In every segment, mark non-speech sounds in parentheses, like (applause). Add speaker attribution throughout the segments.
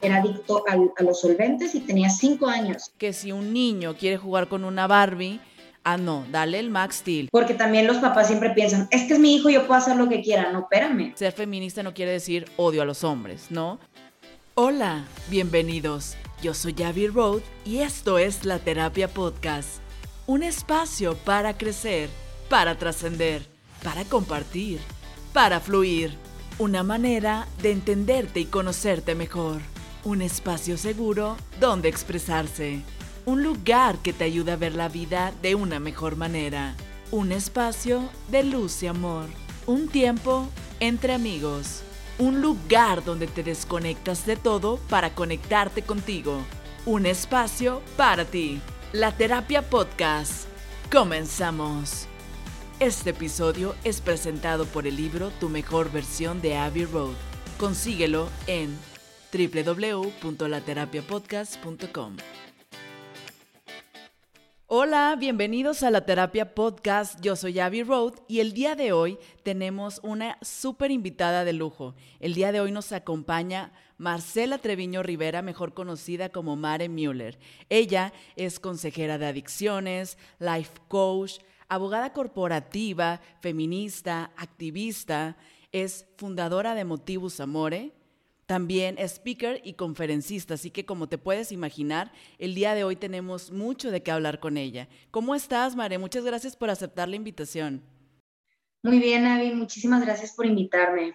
Speaker 1: era adicto a los solventes y tenía cinco años.
Speaker 2: Que si un niño quiere jugar con una Barbie, ah, no, dale el Max Steel.
Speaker 1: Porque también los papás siempre piensan, es que es mi hijo, yo puedo hacer lo que quiera. No, espérame.
Speaker 2: Ser feminista no quiere decir odio a los hombres, ¿no? Hola, bienvenidos. Yo soy Javi Road y esto es La Terapia Podcast. Un espacio para crecer, para trascender, para compartir, para fluir. Una manera de entenderte y conocerte mejor. Un espacio seguro donde expresarse. Un lugar que te ayuda a ver la vida de una mejor manera. Un espacio de luz y amor. Un tiempo entre amigos. Un lugar donde te desconectas de todo para conectarte contigo. Un espacio para ti. La Terapia Podcast. Comenzamos. Este episodio es presentado por el libro Tu mejor versión de Abbey Road. Consíguelo en www.laterapiapodcast.com. Hola, bienvenidos a la Terapia Podcast. Yo soy Abby Road y el día de hoy tenemos una súper invitada de lujo. El día de hoy nos acompaña Marcela Treviño Rivera, mejor conocida como Mare Müller. Ella es consejera de adicciones, life coach, abogada corporativa, feminista, activista, es fundadora de Motivus Amore, también speaker y conferencista, así que como te puedes imaginar, el día de hoy tenemos mucho de qué hablar con ella. ¿Cómo estás, Mare? Muchas gracias por aceptar la invitación.
Speaker 1: Muy bien, Avi, muchísimas gracias por invitarme.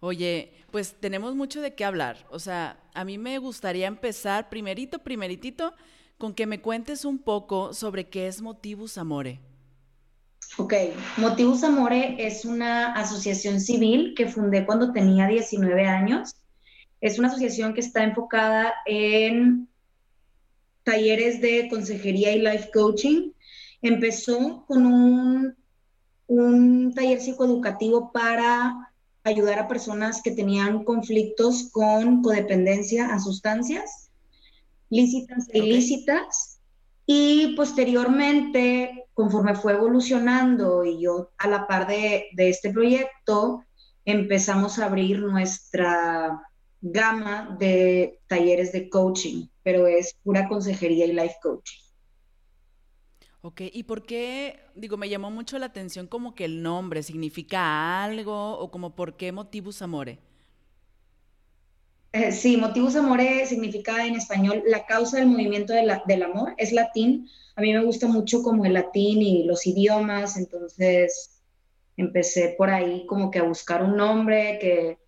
Speaker 2: Oye, pues tenemos mucho de qué hablar. O sea, a mí me gustaría empezar primerito, primeritito, con que me cuentes un poco sobre qué es Motivus Amore.
Speaker 1: Ok, Motivus Amore es una asociación civil que fundé cuando tenía 19 años. Es una asociación que está enfocada en talleres de consejería y life coaching. Empezó con un, un taller psicoeducativo para ayudar a personas que tenían conflictos con codependencia a sustancias lícitas e ilícitas y posteriormente, conforme fue evolucionando y yo a la par de, este proyecto, empezamos a abrir nuestra gama de talleres de coaching, pero es pura consejería y life coaching.
Speaker 2: Ok, ¿y por qué, digo, me llamó mucho la atención como que el nombre significa algo o como por qué Motivus Amore?
Speaker 1: Eh, sí, Motivus Amore significa en español la causa del movimiento del amor, es latín. A mí me gusta mucho como el latín y los idiomas, entonces empecé por ahí como que a buscar un nombre que,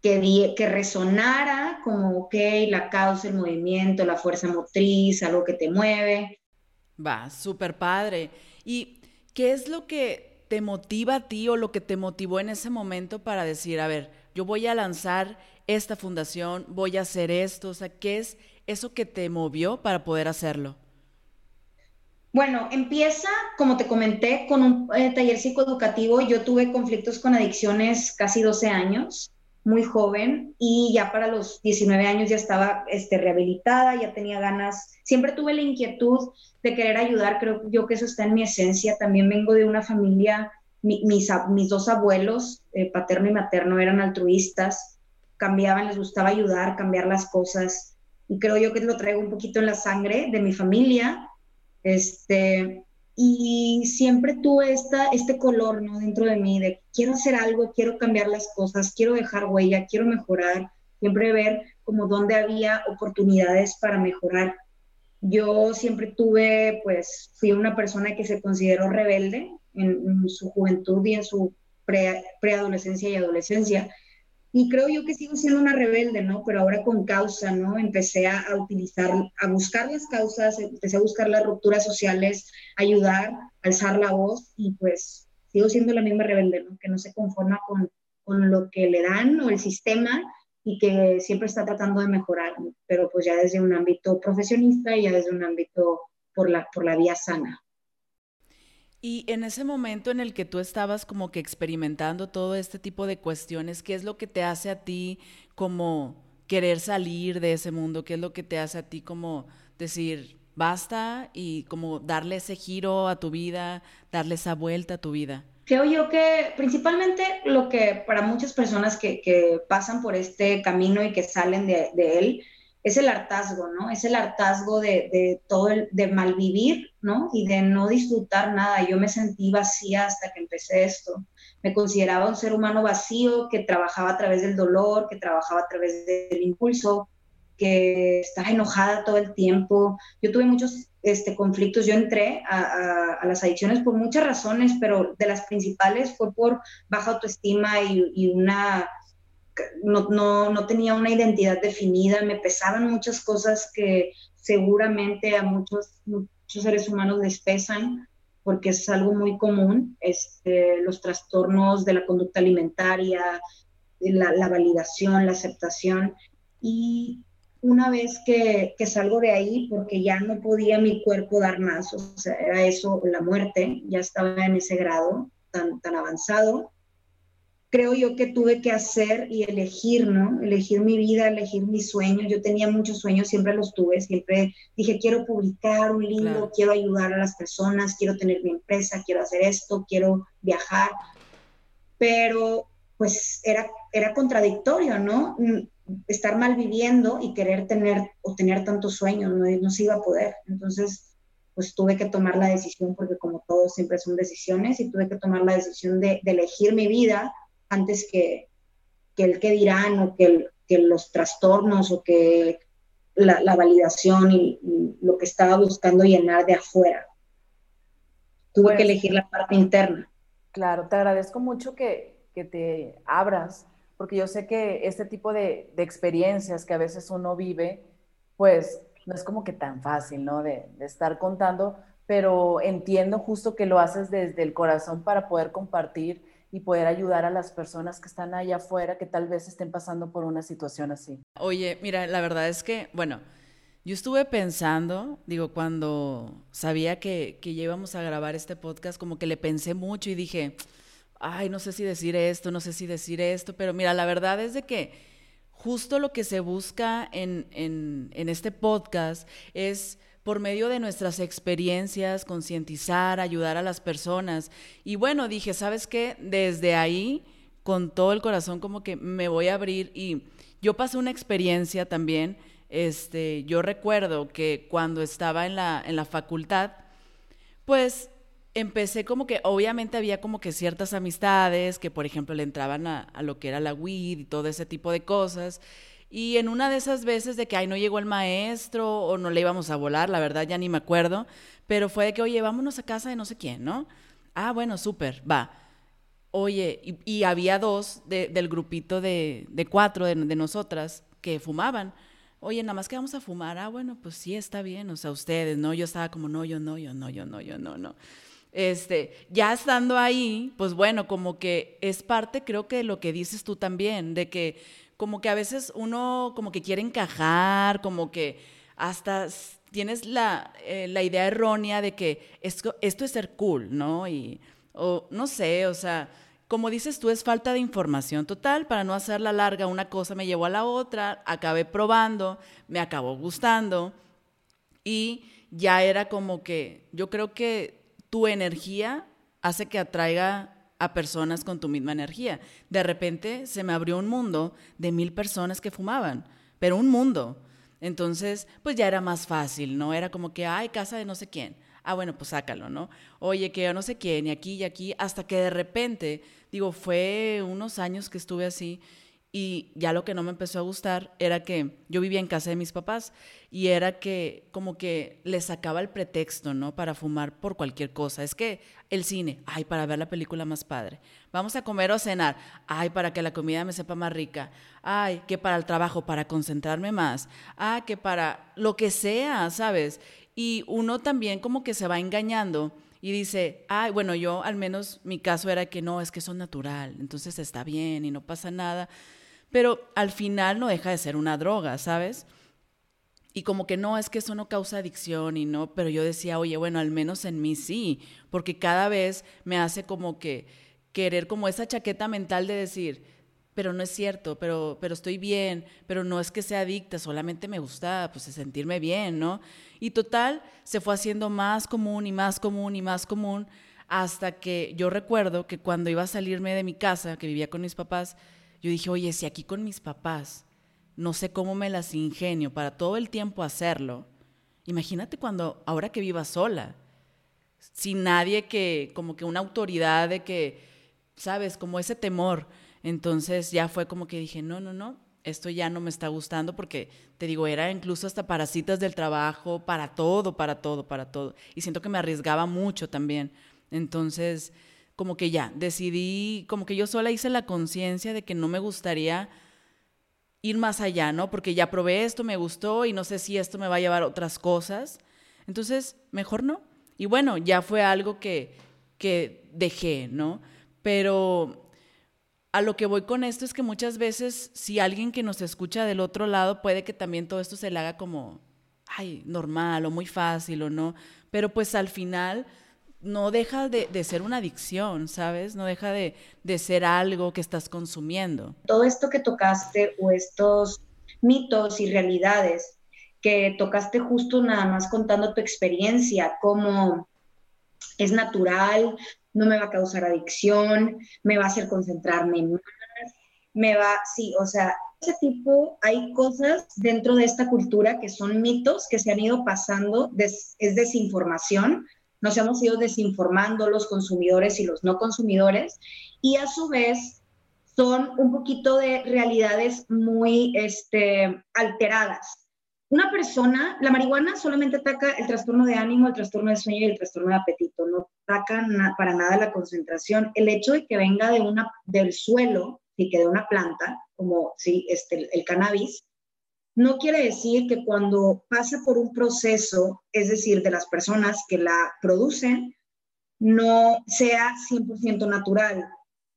Speaker 1: que, que resonara como, ok, la causa, el movimiento, la fuerza motriz, algo que te mueve.
Speaker 2: Va, súper padre. ¿Y qué es lo que te motiva a ti o lo que te motivó en ese momento para decir, a ver, yo voy a lanzar esta fundación, voy a hacer esto? O sea, ¿qué es eso que te movió para poder hacerlo?
Speaker 1: Bueno, empieza, como te comenté, con un eh, taller psicoeducativo. Yo tuve conflictos con adicciones casi 12 años, muy joven, y ya para los 19 años ya estaba este, rehabilitada, ya tenía ganas. Siempre tuve la inquietud de querer ayudar, creo yo que eso está en mi esencia. También vengo de una familia, mis, mis, dos abuelos, eh, paterno y materno, eran altruistas cambiaban, les gustaba ayudar, cambiar las cosas. Y creo yo que lo traigo un poquito en la sangre de mi familia. Este, y siempre tuve esta, este color ¿no? dentro de mí de quiero hacer algo, quiero cambiar las cosas, quiero dejar huella, quiero mejorar, siempre ver como dónde había oportunidades para mejorar. Yo siempre tuve, pues, fui una persona que se consideró rebelde en, su juventud y en su preadolescencia y adolescencia. Y creo yo que sigo siendo una rebelde, ¿no? Pero ahora con causa, ¿no? Empecé a, utilizar, a buscar las causas, empecé a buscar las rupturas sociales, ayudar, alzar la voz y pues sigo siendo la misma rebelde, ¿no? Que no se conforma con, con lo que le dan o el sistema y que siempre está tratando de mejorar, pero pues ya desde un ámbito profesionista y ya desde un ámbito por la, por la vía sana.
Speaker 2: Y en ese momento en el que tú estabas como que experimentando todo este tipo de cuestiones, ¿qué es lo que te hace a ti como querer salir de ese mundo? ¿Qué es lo que te hace a ti como decir, basta y como darle ese giro a tu vida, darle esa vuelta a tu vida?
Speaker 1: Creo yo que principalmente lo que para muchas personas que, pasan por este camino y que salen de, él es el hartazgo, ¿no? Es el hartazgo de, de todo el, de malvivir, ¿no? Y de no disfrutar nada. Yo me sentí vacía hasta que empecé esto. Me consideraba un ser humano vacío que trabajaba a través del dolor, que trabajaba a través del impulso, que estaba enojada todo el tiempo. Yo tuve muchos este, conflictos. Yo entré a, las adicciones por muchas razones, pero de las principales fue por baja autoestima y, una... No, no, no, tenía una identidad definida, me pesaban muchas cosas que seguramente a muchos, muchos seres humanos les pesan, porque es algo muy común, este, los trastornos de la conducta alimentaria, la, la validación, la aceptación. Y una vez que, salgo de ahí, porque ya no podía mi cuerpo dar más, o sea, era eso, la muerte, ya estaba en ese grado tan, tan avanzado, creo yo que tuve que hacer y elegir, ¿no? Elegir mi vida, elegir mis sueños. Yo tenía muchos sueños, siempre los tuve, siempre dije, quiero publicar un libro, quiero ayudar a las personas, quiero tener mi empresa, quiero hacer esto, quiero viajar, pero pues era, era contradictorio, ¿no? estar mal viviendo y querer tener o tener tantos sueños, no, no se iba a poder. Entonces, pues tuve que tomar la decisión, porque como todo siempre son decisiones, y tuve que tomar la decisión de, elegir mi vida antes que, que, el que dirán o que, que los trastornos o que la, validación y, lo que estaba buscando llenar de afuera. Tuve que pues elegir la parte interna.
Speaker 3: Claro, te agradezco mucho que, que te abras porque yo sé que este tipo de, experiencias que a veces uno vive, pues no es como que tan fácil, ¿no? De, estar contando, pero entiendo justo que lo haces desde el corazón para poder compartir y poder ayudar a las personas que están allá afuera que tal vez estén pasando por una situación así.
Speaker 2: Oye, mira, la verdad es que, bueno, yo estuve pensando, digo, cuando sabía que, que íbamos a grabar este podcast, como que le pensé mucho y dije, ay, no sé si decir esto, no sé si decir esto, pero mira, la verdad es de que justo lo que se busca en, en, este podcast es por medio de nuestras experiencias, concientizar, ayudar a las personas. Y bueno, dije, ¿sabes qué? Desde ahí, con todo el corazón, como que me voy a abrir. Y yo pasé una experiencia también. Este, yo recuerdo que cuando estaba en la, en la facultad, pues empecé como que, obviamente había como que ciertas amistades que, por ejemplo, le entraban a, lo que era la weed y todo ese tipo de cosas. Y en una de esas veces de que, ay, no llegó el maestro o no le íbamos a volar, la verdad ya ni me acuerdo, pero fue de que, oye, vámonos a casa de no sé quién, ¿no? Ah, bueno, súper, va. Oye, y, había dos del grupito de, cuatro de, de nosotras que fumaban oye, nada más que vamos a fumar, ah, bueno, pues sí, está bien, o sea, ustedes, ¿no? Yo estaba como, no, yo no, yo no, yo no, yo no, no. Este, ya estando ahí, pues bueno, como que es parte, creo que de lo que dices tú también, de que como que a veces uno como que quiere encajar, como que hasta tienes la, eh, la idea errónea de que esto, esto es ser cool, ¿no? Y, o no sé, o sea, como dices tú, es falta de información total. Para no hacerla larga, una cosa me llevó a la otra, acabé probando, me acabó gustando y ya era como que, yo creo que tu energía hace que atraiga a personas con tu misma energía. De repente se me abrió un mundo de mil personas que fumaban, pero un mundo. Entonces, pues ya era más fácil, ¿no? Era como que, ay, casa de no sé quién. Ah, bueno, pues sácalo, ¿no? Oye, que yo no sé quién, y aquí y aquí, hasta que de repente, digo, fue unos años que estuve así y ya lo que no me empezó a gustar era que yo vivía en casa de mis papás y era que como que les sacaba el pretexto, ¿no? Para fumar por cualquier cosa. Es que el cine, ay, para ver la película más padre. Vamos a comer o cenar, ay, para que la comida me sepa más rica. Ay, que para el trabajo, para concentrarme más. Ah, que para lo que sea, ¿sabes? Y uno también como que se va engañando y dice, ay, bueno, yo al menos mi caso era que no, es que eso natural, entonces está bien y no pasa nada pero al final no deja de ser una droga, ¿sabes? Y como que no, es que eso no causa adicción y no, pero yo decía, oye, bueno, al menos en mí sí, porque cada vez me hace como que querer como esa chaqueta mental de decir, pero no es cierto, pero, pero estoy bien, pero no es que sea adicta, solamente me gusta pues sentirme bien, ¿no? Y total, se fue haciendo más común y más común y más común hasta que yo recuerdo que cuando iba a salirme de mi casa, que vivía con mis papás, yo dije, oye, si aquí con mis papás no sé cómo me las ingenio para todo el tiempo hacerlo, imagínate cuando, ahora que viva sola, sin nadie que, como que una autoridad de que, sabes, como ese temor. Entonces ya fue como que dije, no, no, no, esto ya no me está gustando porque, te digo, era incluso hasta para citas del trabajo, para todo, para todo, para todo. Y siento que me arriesgaba mucho también. Entonces, como que ya, decidí, como que yo sola hice la conciencia de que no me gustaría ir más allá, ¿no? Porque ya probé esto, me gustó y no sé si esto me va a llevar a otras cosas. Entonces, mejor no. Y bueno, ya fue algo que, que dejé, ¿no? Pero a lo que voy con esto es que muchas veces si alguien que nos escucha del otro lado puede que también todo esto se le haga como, ay, normal o muy fácil o no, pero pues al final no deja de, ser una adicción, ¿sabes? No deja de, de ser algo que estás consumiendo.
Speaker 1: Todo esto que tocaste o estos mitos y realidades que tocaste justo nada más contando tu experiencia, cómo es natural, no me va a causar adicción, me va a hacer concentrarme más, me va, sí, o sea, ese tipo, hay cosas dentro de esta cultura que son mitos que se han ido pasando, es desinformación, nos hemos ido desinformando los consumidores y los no consumidores, y a su vez son un poquito de realidades muy este, alteradas. Una persona, la marihuana solamente ataca el trastorno de ánimo, el trastorno de sueño y el trastorno de apetito, no ataca para nada la concentración. El hecho de que venga de una, del suelo y que de una planta, como sí, este, el cannabis, no quiere decir que cuando pasa por un proceso, es decir, de las personas que la producen, no sea 100% natural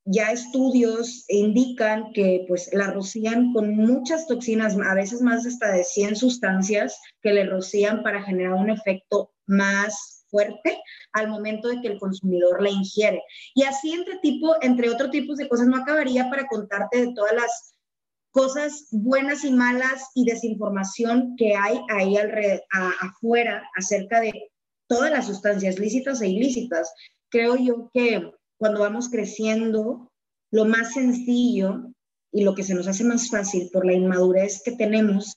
Speaker 1: ya estudios indican que pues la rocían con muchas toxinas, a veces más hasta de 100 sustancias que le rocían para generar un efecto más fuerte al momento de que el consumidor la ingiere. Y así entre, tipo, entre otros tipos de cosas no acabaría para contarte de todas las cosas buenas y malas y desinformación que hay ahí afuera acerca de todas las sustancias lícitas e ilícitas. Creo yo que cuando vamos creciendo, lo más sencillo y lo que se nos hace más fácil por la inmadurez que tenemos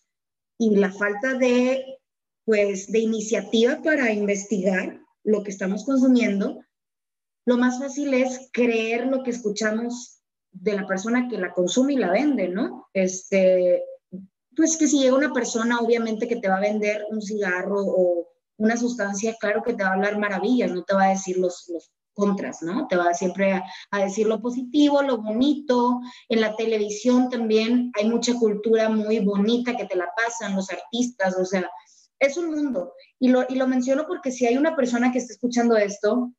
Speaker 1: y la falta de, pues, de iniciativa para investigar lo que estamos consumiendo, lo más fácil es creer lo que escuchamos de la persona que la consume y la vende, ¿no? Este, pues que si llega una persona, obviamente que te va a vender un cigarro o una sustancia, claro que te va a hablar maravillas, no te va a decir los, los contras, ¿no? Te va siempre a, decir lo positivo, lo bonito. En la televisión también hay mucha cultura muy bonita que te la pasan los artistas, o sea, es un mundo. Y lo, y lo menciono porque si hay una persona que está escuchando esto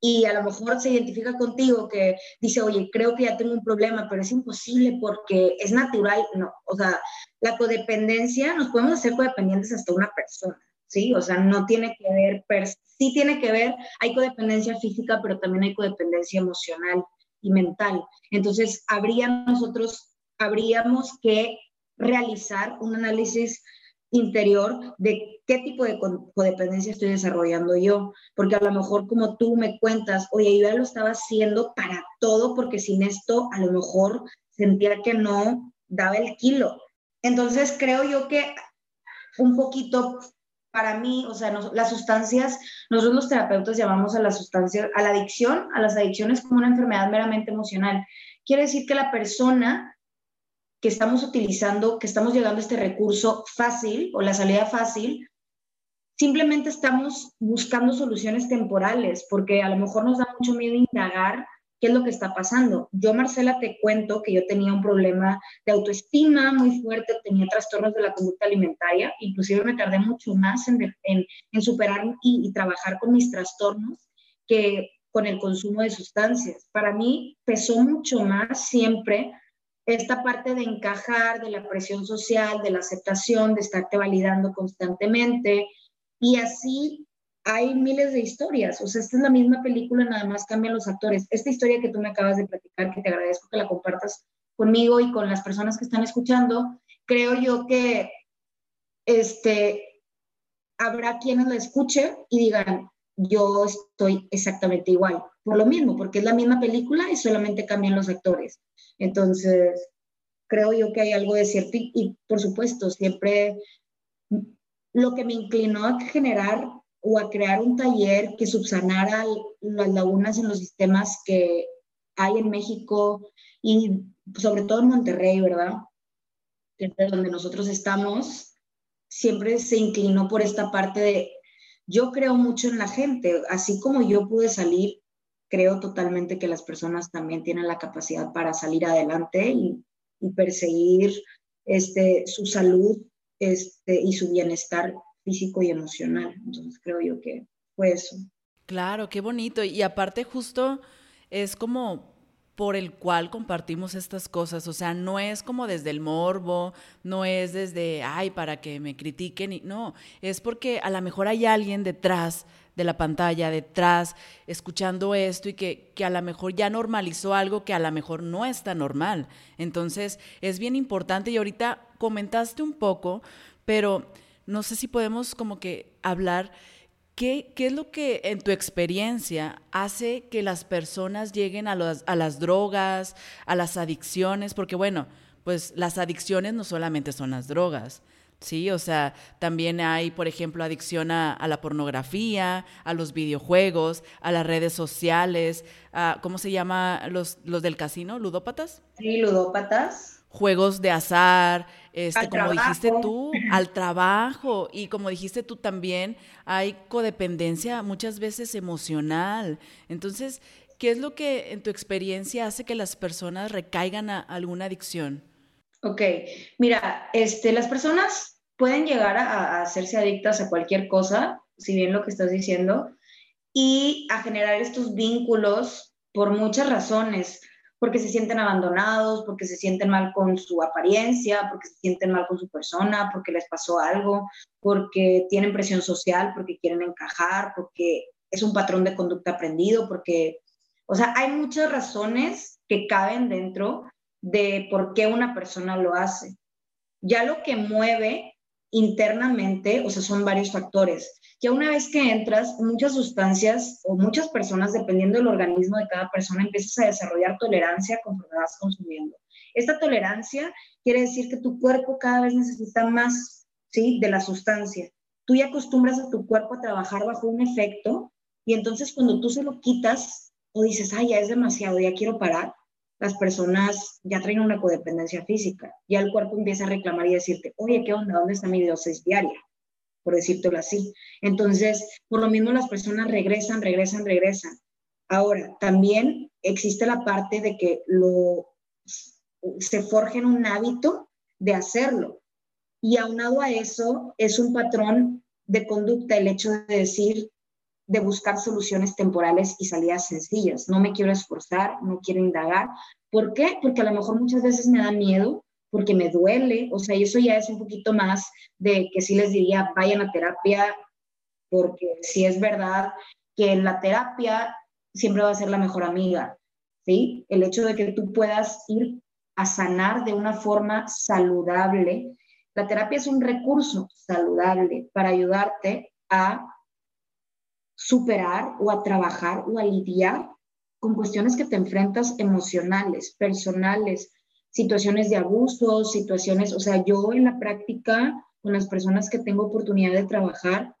Speaker 1: y a lo mejor se identifica contigo, que dice, oye, creo que ya tengo un problema, pero es imposible porque es natural, no, o sea, la codependencia, nos podemos hacer codependientes hasta una persona. ¿sí? O sea, no tiene que ver, sí tiene que ver, hay codependencia física, pero también hay codependencia emocional y mental. Entonces, habría nosotros, habríamos que realizar un análisis interior de qué tipo de codependencia estoy desarrollando yo, porque a lo mejor como tú me cuentas, oye, yo ya lo estaba haciendo para todo, porque sin esto a lo mejor sentía que no daba el kilo. Entonces creo yo que un poquito para mí, o sea, las sustancias, nosotros los terapeutas llamamos a las sustancias, a la adicción, a las adicciones como una enfermedad meramente emocional. Quiere decir que la persona que estamos utilizando, que estamos llegando a este recurso fácil o la salida fácil, simplemente estamos buscando soluciones temporales, porque a lo mejor nos da mucho miedo indagar ¿Qué es lo que está pasando? Yo, Marcela, te cuento que yo tenía un problema de autoestima muy fuerte, tenía trastornos de la conducta alimentaria, inclusive me tardé mucho más en, superar y trabajar con mis trastornos que con el consumo de sustancias. Para mí pesó mucho más siempre esta parte de encajar, de la presión social, de la aceptación, de estarte validando constantemente. Y así hay miles de historias, o sea, esta es la misma película, nada más cambian los actores. Esta historia que tú me acabas de platicar, que te agradezco que la compartas conmigo y con las personas que están escuchando, creo yo que este, habrá quienes la escuchen y digan, yo estoy exactamente igual. Por lo mismo, porque es la misma película y solamente cambian los actores. Entonces, creo yo que hay algo de cierto y, por supuesto, siempre lo que me inclinó a generar o a crear un taller que subsanara las lagunas en los sistemas que hay en México y sobre todo en Monterrey, ¿verdad? Donde nosotros estamos, siempre se inclinó por esta parte de yo creo mucho en la gente, así como yo pude salir, creo totalmente que las personas también tienen la capacidad para salir adelante y, perseguir este, su salud este, y su bienestar físico y emocional. Entonces creo yo que fue eso.
Speaker 2: Claro, qué bonito. Y aparte justo es como por el cual compartimos estas cosas. O sea, no es como desde el morbo, no es desde, ay, para que me critiquen. No, es porque a lo mejor hay alguien detrás de la pantalla, detrás, escuchando esto y que, que a lo mejor ya normalizó algo que a lo mejor no está normal. Entonces, es bien importante y ahorita comentaste un poco, pero no sé si podemos como que hablar ¿Qué, es lo que en tu experiencia hace que las personas lleguen a, a las drogas, a las adicciones? Porque bueno, pues las adicciones no solamente son las drogas, ¿sí? O sea, también hay, por ejemplo, adicción a, la pornografía, a los videojuegos, a las redes sociales, a, ¿cómo se llama los, los del casino? ¿Ludópatas?
Speaker 1: Sí, ludópatas
Speaker 2: juegos de azar, este, como dijiste tú, al trabajo y como dijiste tú también, hay codependencia muchas veces emocional. Entonces, ¿qué es lo que en tu experiencia hace que las personas recaigan a alguna adicción?
Speaker 1: Ok, mira, este, las personas pueden llegar a, a hacerse adictas a cualquier cosa, si bien lo que estás diciendo, y a generar estos vínculos por muchas razones porque se sienten abandonados, porque se sienten mal con su apariencia, porque se sienten mal con su persona, porque les pasó algo, porque tienen presión social, porque quieren encajar, porque es un patrón de conducta aprendido, porque, o sea, hay muchas razones que caben dentro de por qué una persona lo hace. Ya lo que mueve internamente, o sea, son varios factores. Ya una vez que entras, muchas sustancias o muchas personas, dependiendo del organismo de cada persona, empiezas a desarrollar tolerancia conforme vas consumiendo. Esta tolerancia quiere decir que tu cuerpo cada vez necesita más, ¿sí? De la sustancia. Tú ya acostumbras a tu cuerpo a trabajar bajo un efecto y entonces cuando tú se lo quitas o dices, ay, ya es demasiado, ya quiero parar, las personas ya traen una codependencia física. Ya el cuerpo empieza a reclamar y decirte, oye, ¿qué onda? ¿Dónde está mi dosis diaria? Por decírtelo así. Entonces, por lo mismo las personas regresan, regresan, regresan. Ahora, también existe la parte de que lo, se forjen un hábito de hacerlo. Y aunado a eso, es un patrón de conducta el hecho de decir, de buscar soluciones temporales y salidas sencillas. No me quiero esforzar, no quiero indagar. ¿Por qué? Porque a lo mejor muchas veces me da miedo, porque me duele, o sea, eso ya es un poquito más de que sí les diría, vayan a terapia, porque si es verdad que la terapia siempre va a ser la mejor amiga, ¿sí? El hecho de que tú puedas ir a sanar de una forma saludable. La terapia es un recurso saludable para ayudarte a superar o a trabajar o a lidiar con cuestiones que te enfrentas emocionales, personales, situaciones de abuso, situaciones, o sea, yo en la práctica con las personas que tengo oportunidad de trabajar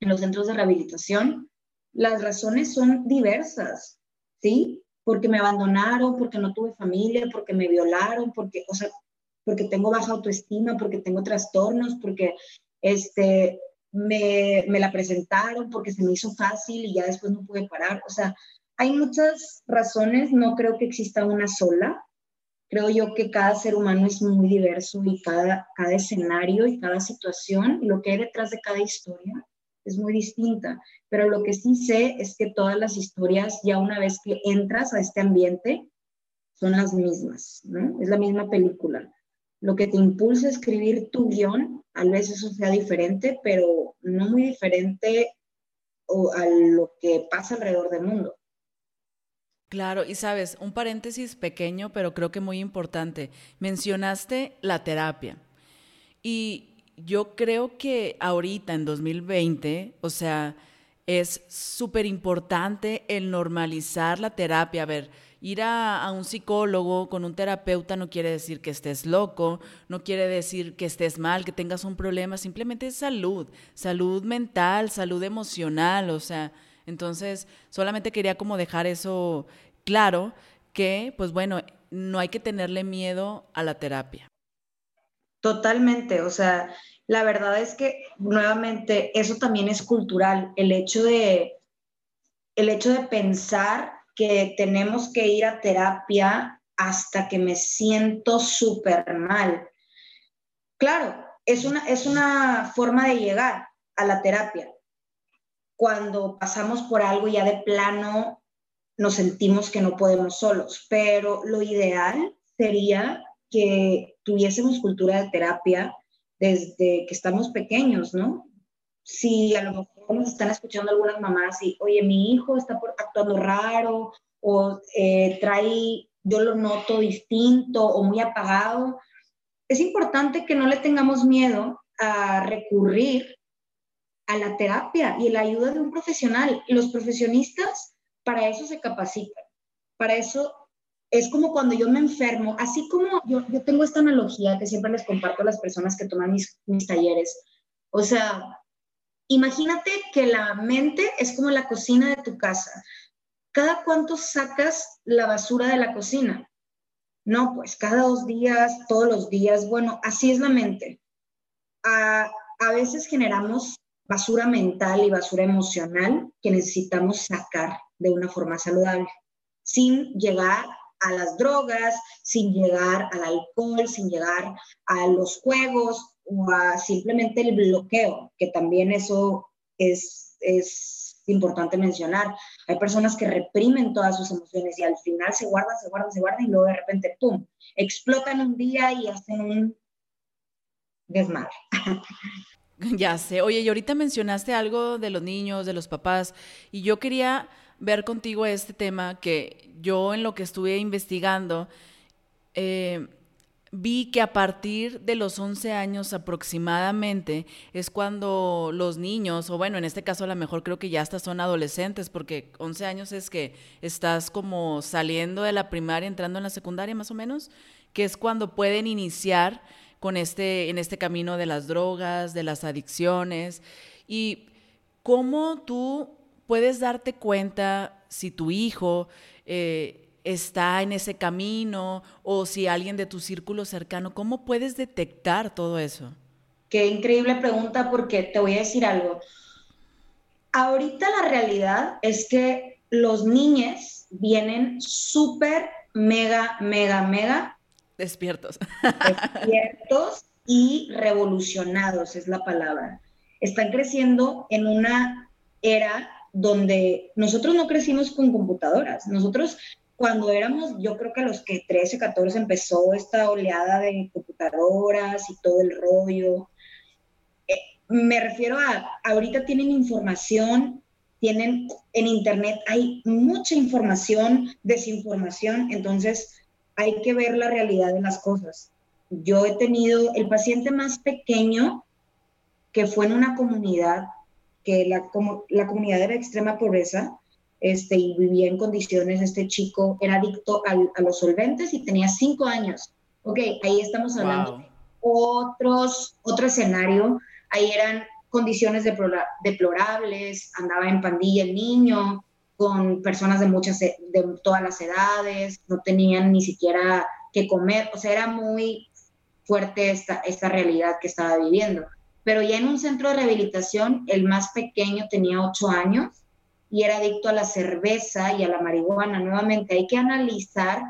Speaker 1: en los centros de rehabilitación, las razones son diversas, ¿sí? Porque me abandonaron, porque no tuve familia, porque me violaron, porque, o sea, porque tengo baja autoestima, porque tengo trastornos, porque este, me, me la presentaron porque se me hizo fácil y ya después no pude parar. O sea, hay muchas razones, no creo que exista una sola. Creo yo que cada ser humano es muy diverso y cada, cada escenario y cada situación lo que hay detrás de cada historia es muy distinta. Pero lo que sí sé es que todas las historias, ya una vez que entras a este ambiente, son las mismas, ¿no? Es la misma película. Lo que te impulsa a escribir tu guion Tal vez eso sea diferente, pero no muy diferente a lo que pasa alrededor del mundo.
Speaker 2: Claro, y sabes, un paréntesis pequeño, pero creo que muy importante. Mencionaste la terapia. Y yo creo que ahorita, en 2020, o sea, es súper importante el normalizar la terapia. A ver, ir a, un psicólogo con un terapeuta no quiere decir que estés loco, no quiere decir que estés mal, que tengas un problema, simplemente es salud, salud mental, salud emocional, o sea, entonces solamente quería como dejar eso claro, que pues bueno, no hay que tenerle miedo a la terapia.
Speaker 1: Totalmente, o sea, la verdad es que nuevamente eso también es cultural, el hecho de el hecho de pensar que tenemos que ir a terapia hasta que me siento súper mal. Claro, es una, es una forma de llegar a la terapia. Cuando pasamos por algo ya de plano nos sentimos que no podemos solos, pero lo ideal sería que tuviésemos cultura de terapia desde que estamos pequeños, ¿no? Si a lo mejor nos están escuchando algunas mamás y, oye, mi hijo está actuando raro o eh, trae, yo lo noto distinto o muy apagado, es importante que no le tengamos miedo a recurrir a la terapia y la ayuda de un profesional. Los profesionistas para eso se capacitan, para eso es como cuando yo me enfermo, así como yo, yo tengo esta analogía que siempre les comparto a las personas que toman mis, mis talleres. O sea, Imagínate que la mente es como la cocina de tu casa. ¿Cada cuánto sacas la basura de la cocina? No, pues cada dos días, todos los días. Bueno, así es la mente. A, a veces generamos basura mental y basura emocional que necesitamos sacar de una forma saludable, sin llegar a las drogas, sin llegar al alcohol, sin llegar a los juegos, o a simplemente el bloqueo, que también eso es, es importante mencionar. Hay personas que reprimen todas sus emociones y al final se guardan, se guardan, se guardan y luego de repente, ¡pum!, explotan un día y hacen un desmadre. (laughs)
Speaker 2: Ya sé. Oye, y ahorita mencionaste algo de los niños, de los papás, y yo quería ver contigo este tema que yo en lo que estuve investigando, eh, vi que a partir de los 11 años aproximadamente es cuando los niños, o bueno, en este caso a lo mejor creo que ya hasta son adolescentes, porque 11 años es que estás como saliendo de la primaria, entrando en la secundaria más o menos, que es cuando pueden iniciar con este, en este camino de las drogas, de las adicciones, y cómo tú puedes darte cuenta si tu hijo... Eh, está en ese camino o si alguien de tu círculo cercano, ¿cómo puedes detectar todo eso?
Speaker 1: Qué increíble pregunta porque te voy a decir algo. Ahorita la realidad es que los niños vienen súper, mega, mega, mega.
Speaker 2: Despiertos.
Speaker 1: Despiertos y revolucionados es la palabra. Están creciendo en una era donde nosotros no crecimos con computadoras, nosotros cuando éramos, yo creo que a los que 13, 14 empezó esta oleada de computadoras y todo el rollo. Eh, me refiero a, ahorita tienen información, tienen en Internet, hay mucha información, desinformación, entonces hay que ver la realidad de las cosas. Yo he tenido el paciente más pequeño que fue en una comunidad, que la, la comunidad era extrema pobreza, este, y vivía en condiciones, este chico era adicto a los solventes y tenía cinco años. Ok, ahí estamos hablando de otros, otro escenario, ahí eran condiciones deplorables, andaba en pandilla el niño, con personas de muchas, de todas las edades, no tenían ni siquiera que comer, o sea, era muy fuerte esta, esta realidad que estaba viviendo. Pero ya en un centro de rehabilitación, el más pequeño tenía ocho años y era adicto a la cerveza y a la marihuana. Nuevamente, hay que analizar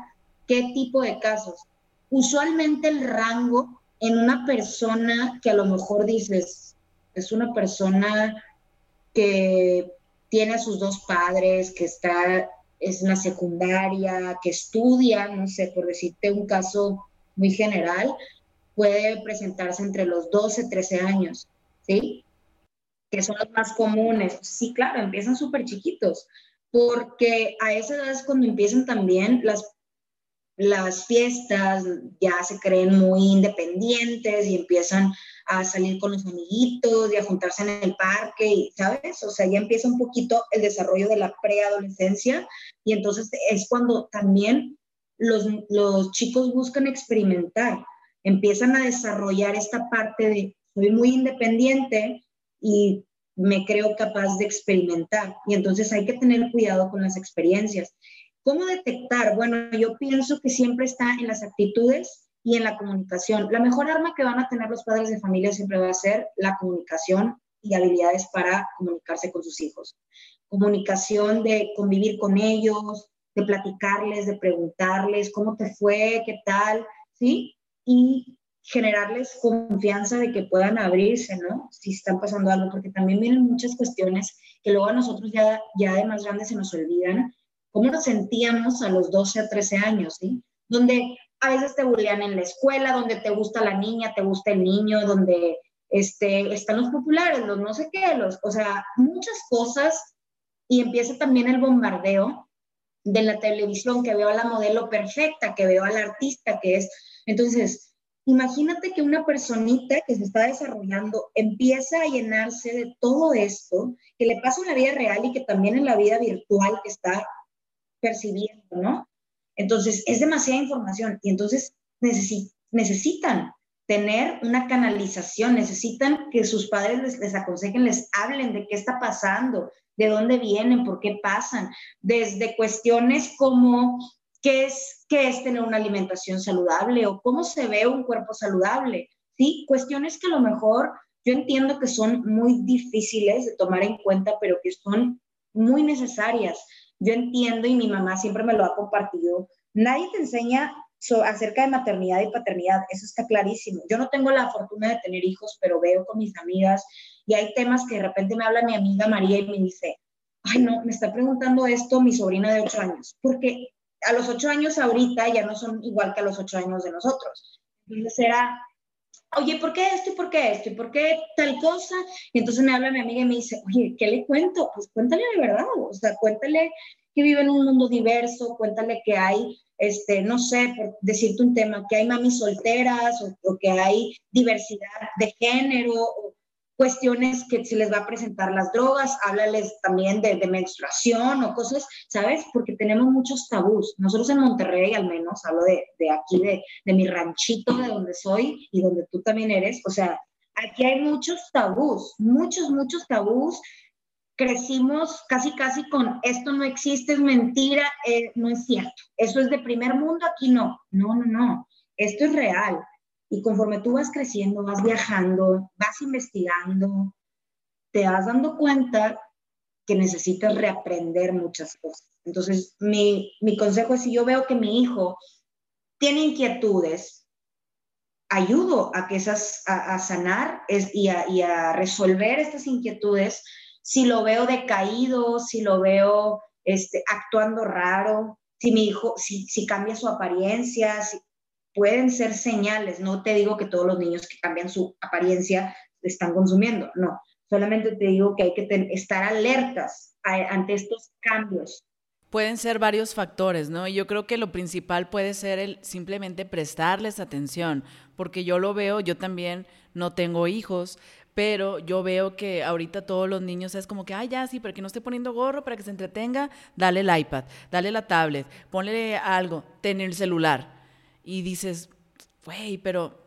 Speaker 1: qué tipo de casos. Usualmente el rango en una persona que a lo mejor dices, es una persona que tiene a sus dos padres, que está es en la secundaria, que estudia, no sé, por decirte un caso muy general, puede presentarse entre los 12, 13 años, ¿sí? Que son los más comunes. Sí, claro, empiezan súper chiquitos, porque a esa edad es cuando empiezan también las, las fiestas, ya se creen muy independientes y empiezan a salir con los amiguitos y a juntarse en el parque, y, ¿sabes? O sea, ya empieza un poquito el desarrollo de la preadolescencia y entonces es cuando también los, los chicos buscan experimentar, empiezan a desarrollar esta parte de soy muy independiente y me creo capaz de experimentar. Y entonces hay que tener cuidado con las experiencias. ¿Cómo detectar? Bueno, yo pienso que siempre está en las actitudes y en la comunicación. La mejor arma que van a tener los padres de familia siempre va a ser la comunicación y habilidades para comunicarse con sus hijos. Comunicación de convivir con ellos, de platicarles, de preguntarles cómo te fue, qué tal, ¿sí? Y generarles confianza de que puedan abrirse, ¿no? Si están pasando algo, porque también vienen muchas cuestiones que luego a nosotros ya, ya de más grandes se nos olvidan, cómo nos sentíamos a los 12 a 13 años, ¿sí? Donde a veces te bullean en la escuela, donde te gusta la niña, te gusta el niño, donde este, están los populares, los no sé qué, los, o sea, muchas cosas, y empieza también el bombardeo de la televisión, que veo a la modelo perfecta, que veo al artista, que es, entonces, Imagínate que una personita que se está desarrollando empieza a llenarse de todo esto que le pasa en la vida real y que también en la vida virtual que está percibiendo, ¿no? Entonces, es demasiada información y entonces necesitan tener una canalización, necesitan que sus padres les, les, aconsejen, les hablen de qué está pasando, de dónde vienen, por qué pasan, desde cuestiones como qué es, qué es tener una alimentación saludable o cómo se ve un cuerpo saludable, ¿sí? Cuestiones que a lo mejor yo entiendo que son muy difíciles de tomar en cuenta, pero que son muy necesarias. Yo entiendo y mi mamá siempre me lo ha compartido. Nadie te enseña acerca de maternidad y paternidad, eso está clarísimo. Yo no tengo la fortuna de tener hijos, pero veo con mis amigas y hay temas que de repente me habla mi amiga María y me dice, ay no, me está preguntando esto mi sobrina de 8 años, porque a los ocho años ahorita ya no son igual que a los ocho años de nosotros. Entonces era, oye, ¿por qué esto y por qué esto y por qué tal cosa? Y entonces me habla mi amiga y me dice, oye, ¿qué le cuento? Pues cuéntale de verdad, o sea, cuéntale que vive en un mundo diverso, cuéntale que hay, este, no sé, por decirte un tema, que hay mamis solteras o, o que hay diversidad de género, o, cuestiones que se les va a presentar las drogas, háblales también de, menstruación o cosas, ¿sabes? Porque tenemos muchos tabús. Nosotros en Monterrey, al menos, hablo de, de aquí, de, de, mi ranchito, de donde soy y donde tú también eres, o sea, aquí hay muchos tabús, muchos, muchos tabús. Crecimos casi, casi con esto no existe, es mentira, eh, no es cierto. Eso es de primer mundo, aquí no. No, no, no. Esto es real y conforme tú vas creciendo, vas viajando, vas investigando, te vas dando cuenta que necesitas reaprender muchas cosas. Entonces, mi, mi consejo es si yo veo que mi hijo tiene inquietudes, ayudo a que esas, a, sanar es, y, a, y, a, resolver estas inquietudes. Si lo veo decaído, si lo veo este, actuando raro, si mi hijo, si, si cambia su apariencia, si, pueden ser señales, no te digo que todos los niños que cambian su apariencia están consumiendo, no, solamente te digo que hay que estar alertas ante estos cambios.
Speaker 2: Pueden ser varios factores, ¿no? Yo creo que lo principal puede ser el simplemente prestarles atención, porque yo lo veo, yo también no tengo hijos, pero yo veo que ahorita todos los niños es como que, ay, ya, sí, para que no esté poniendo gorro, para que se entretenga, dale el iPad, dale la tablet, ponle algo, ten el celular y dices, güey, pero,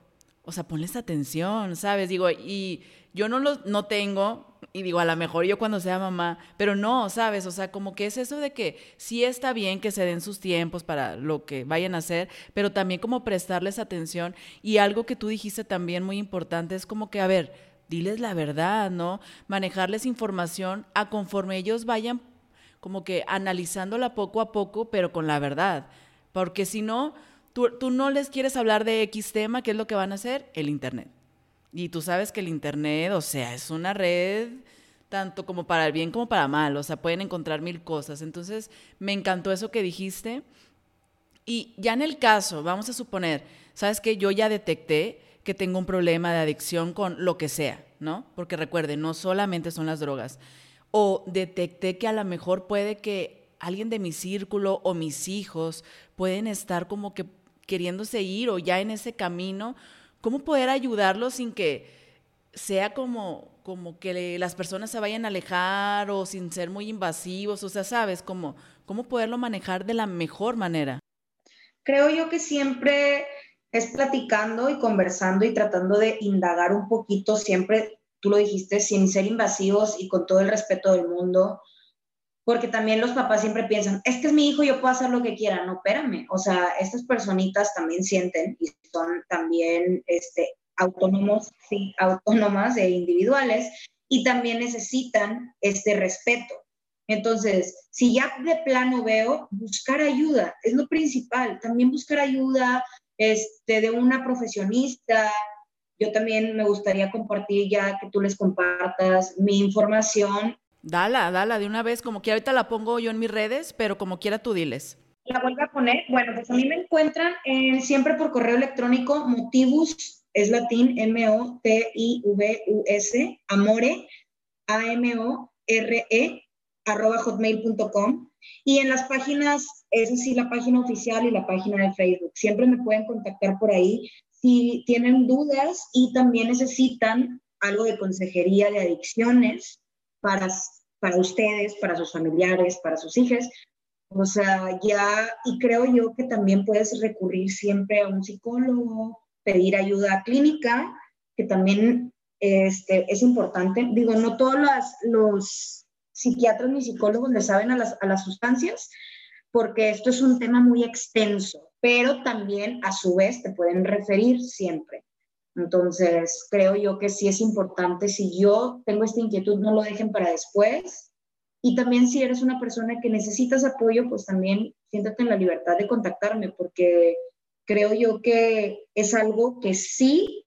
Speaker 2: o sea, ponles atención, ¿sabes? Digo, y yo no lo no tengo, y digo, a lo mejor yo cuando sea mamá, pero no, ¿sabes? O sea, como que es eso de que sí está bien que se den sus tiempos para lo que vayan a hacer, pero también como prestarles atención. Y algo que tú dijiste también muy importante es como que, a ver, diles la verdad, ¿no? Manejarles información a conforme ellos vayan como que analizándola poco a poco, pero con la verdad. Porque si no, Tú, no les quieres hablar de X tema, ¿qué es lo que van a hacer? El Internet. Y tú sabes que el Internet, o sea, es una red tanto como para el bien como para mal, o sea, pueden encontrar mil cosas. Entonces, me encantó eso que dijiste. Y ya en el caso, vamos a suponer, sabes que yo ya detecté que tengo un problema de adicción con lo que sea, ¿no? Porque recuerden, no solamente son las drogas. O detecté que a lo mejor puede que alguien de mi círculo o mis hijos pueden estar como que queriéndose ir o ya en ese camino, ¿cómo poder ayudarlos sin que sea como, como que las personas se vayan a alejar o sin ser muy invasivos? O sea, ¿sabes? ¿Cómo poderlo manejar de la mejor manera?
Speaker 1: Creo yo que siempre es platicando y conversando y tratando de indagar un poquito, siempre, tú lo dijiste, sin ser invasivos y con todo el respeto del mundo, porque también los papás siempre piensan, es que es mi hijo, yo puedo hacer lo que quiera, no, espérame, o sea, estas personitas también sienten y son también este, autónomos, sí, autónomas e individuales y también necesitan este respeto. Entonces, si ya de plano veo, buscar ayuda es lo principal, también buscar ayuda este, de una profesionista. Yo también me gustaría compartir ya que tú les compartas mi información
Speaker 2: Dala, dala de una vez, como que ahorita la pongo yo en mis redes, pero como quiera tú diles.
Speaker 1: La vuelvo a poner. Bueno, pues a mí me encuentran siempre por correo electrónico motivus, es latín, M-O-T-I-V-U-S, amore, A-M-O-R-E, arroba hotmail.com. Y en las páginas, es decir, la página oficial y la página de Facebook. Siempre me pueden contactar por ahí si tienen dudas y también necesitan algo de consejería de adicciones para, para ustedes, para sus familiares, para sus hijas. O sea, ya, y creo yo que también puedes recurrir siempre a un psicólogo, pedir ayuda clínica, que también este, es importante. Digo, no todos los, psiquiatras ni psicólogos le saben a las, a las sustancias, porque esto es un tema muy extenso, pero también a su vez te pueden referir siempre. Entonces, creo yo que sí es importante, si yo tengo esta inquietud, no lo dejen para después. Y también si eres una persona que necesitas apoyo, pues también siéntate en la libertad de contactarme, porque creo yo que es algo que sí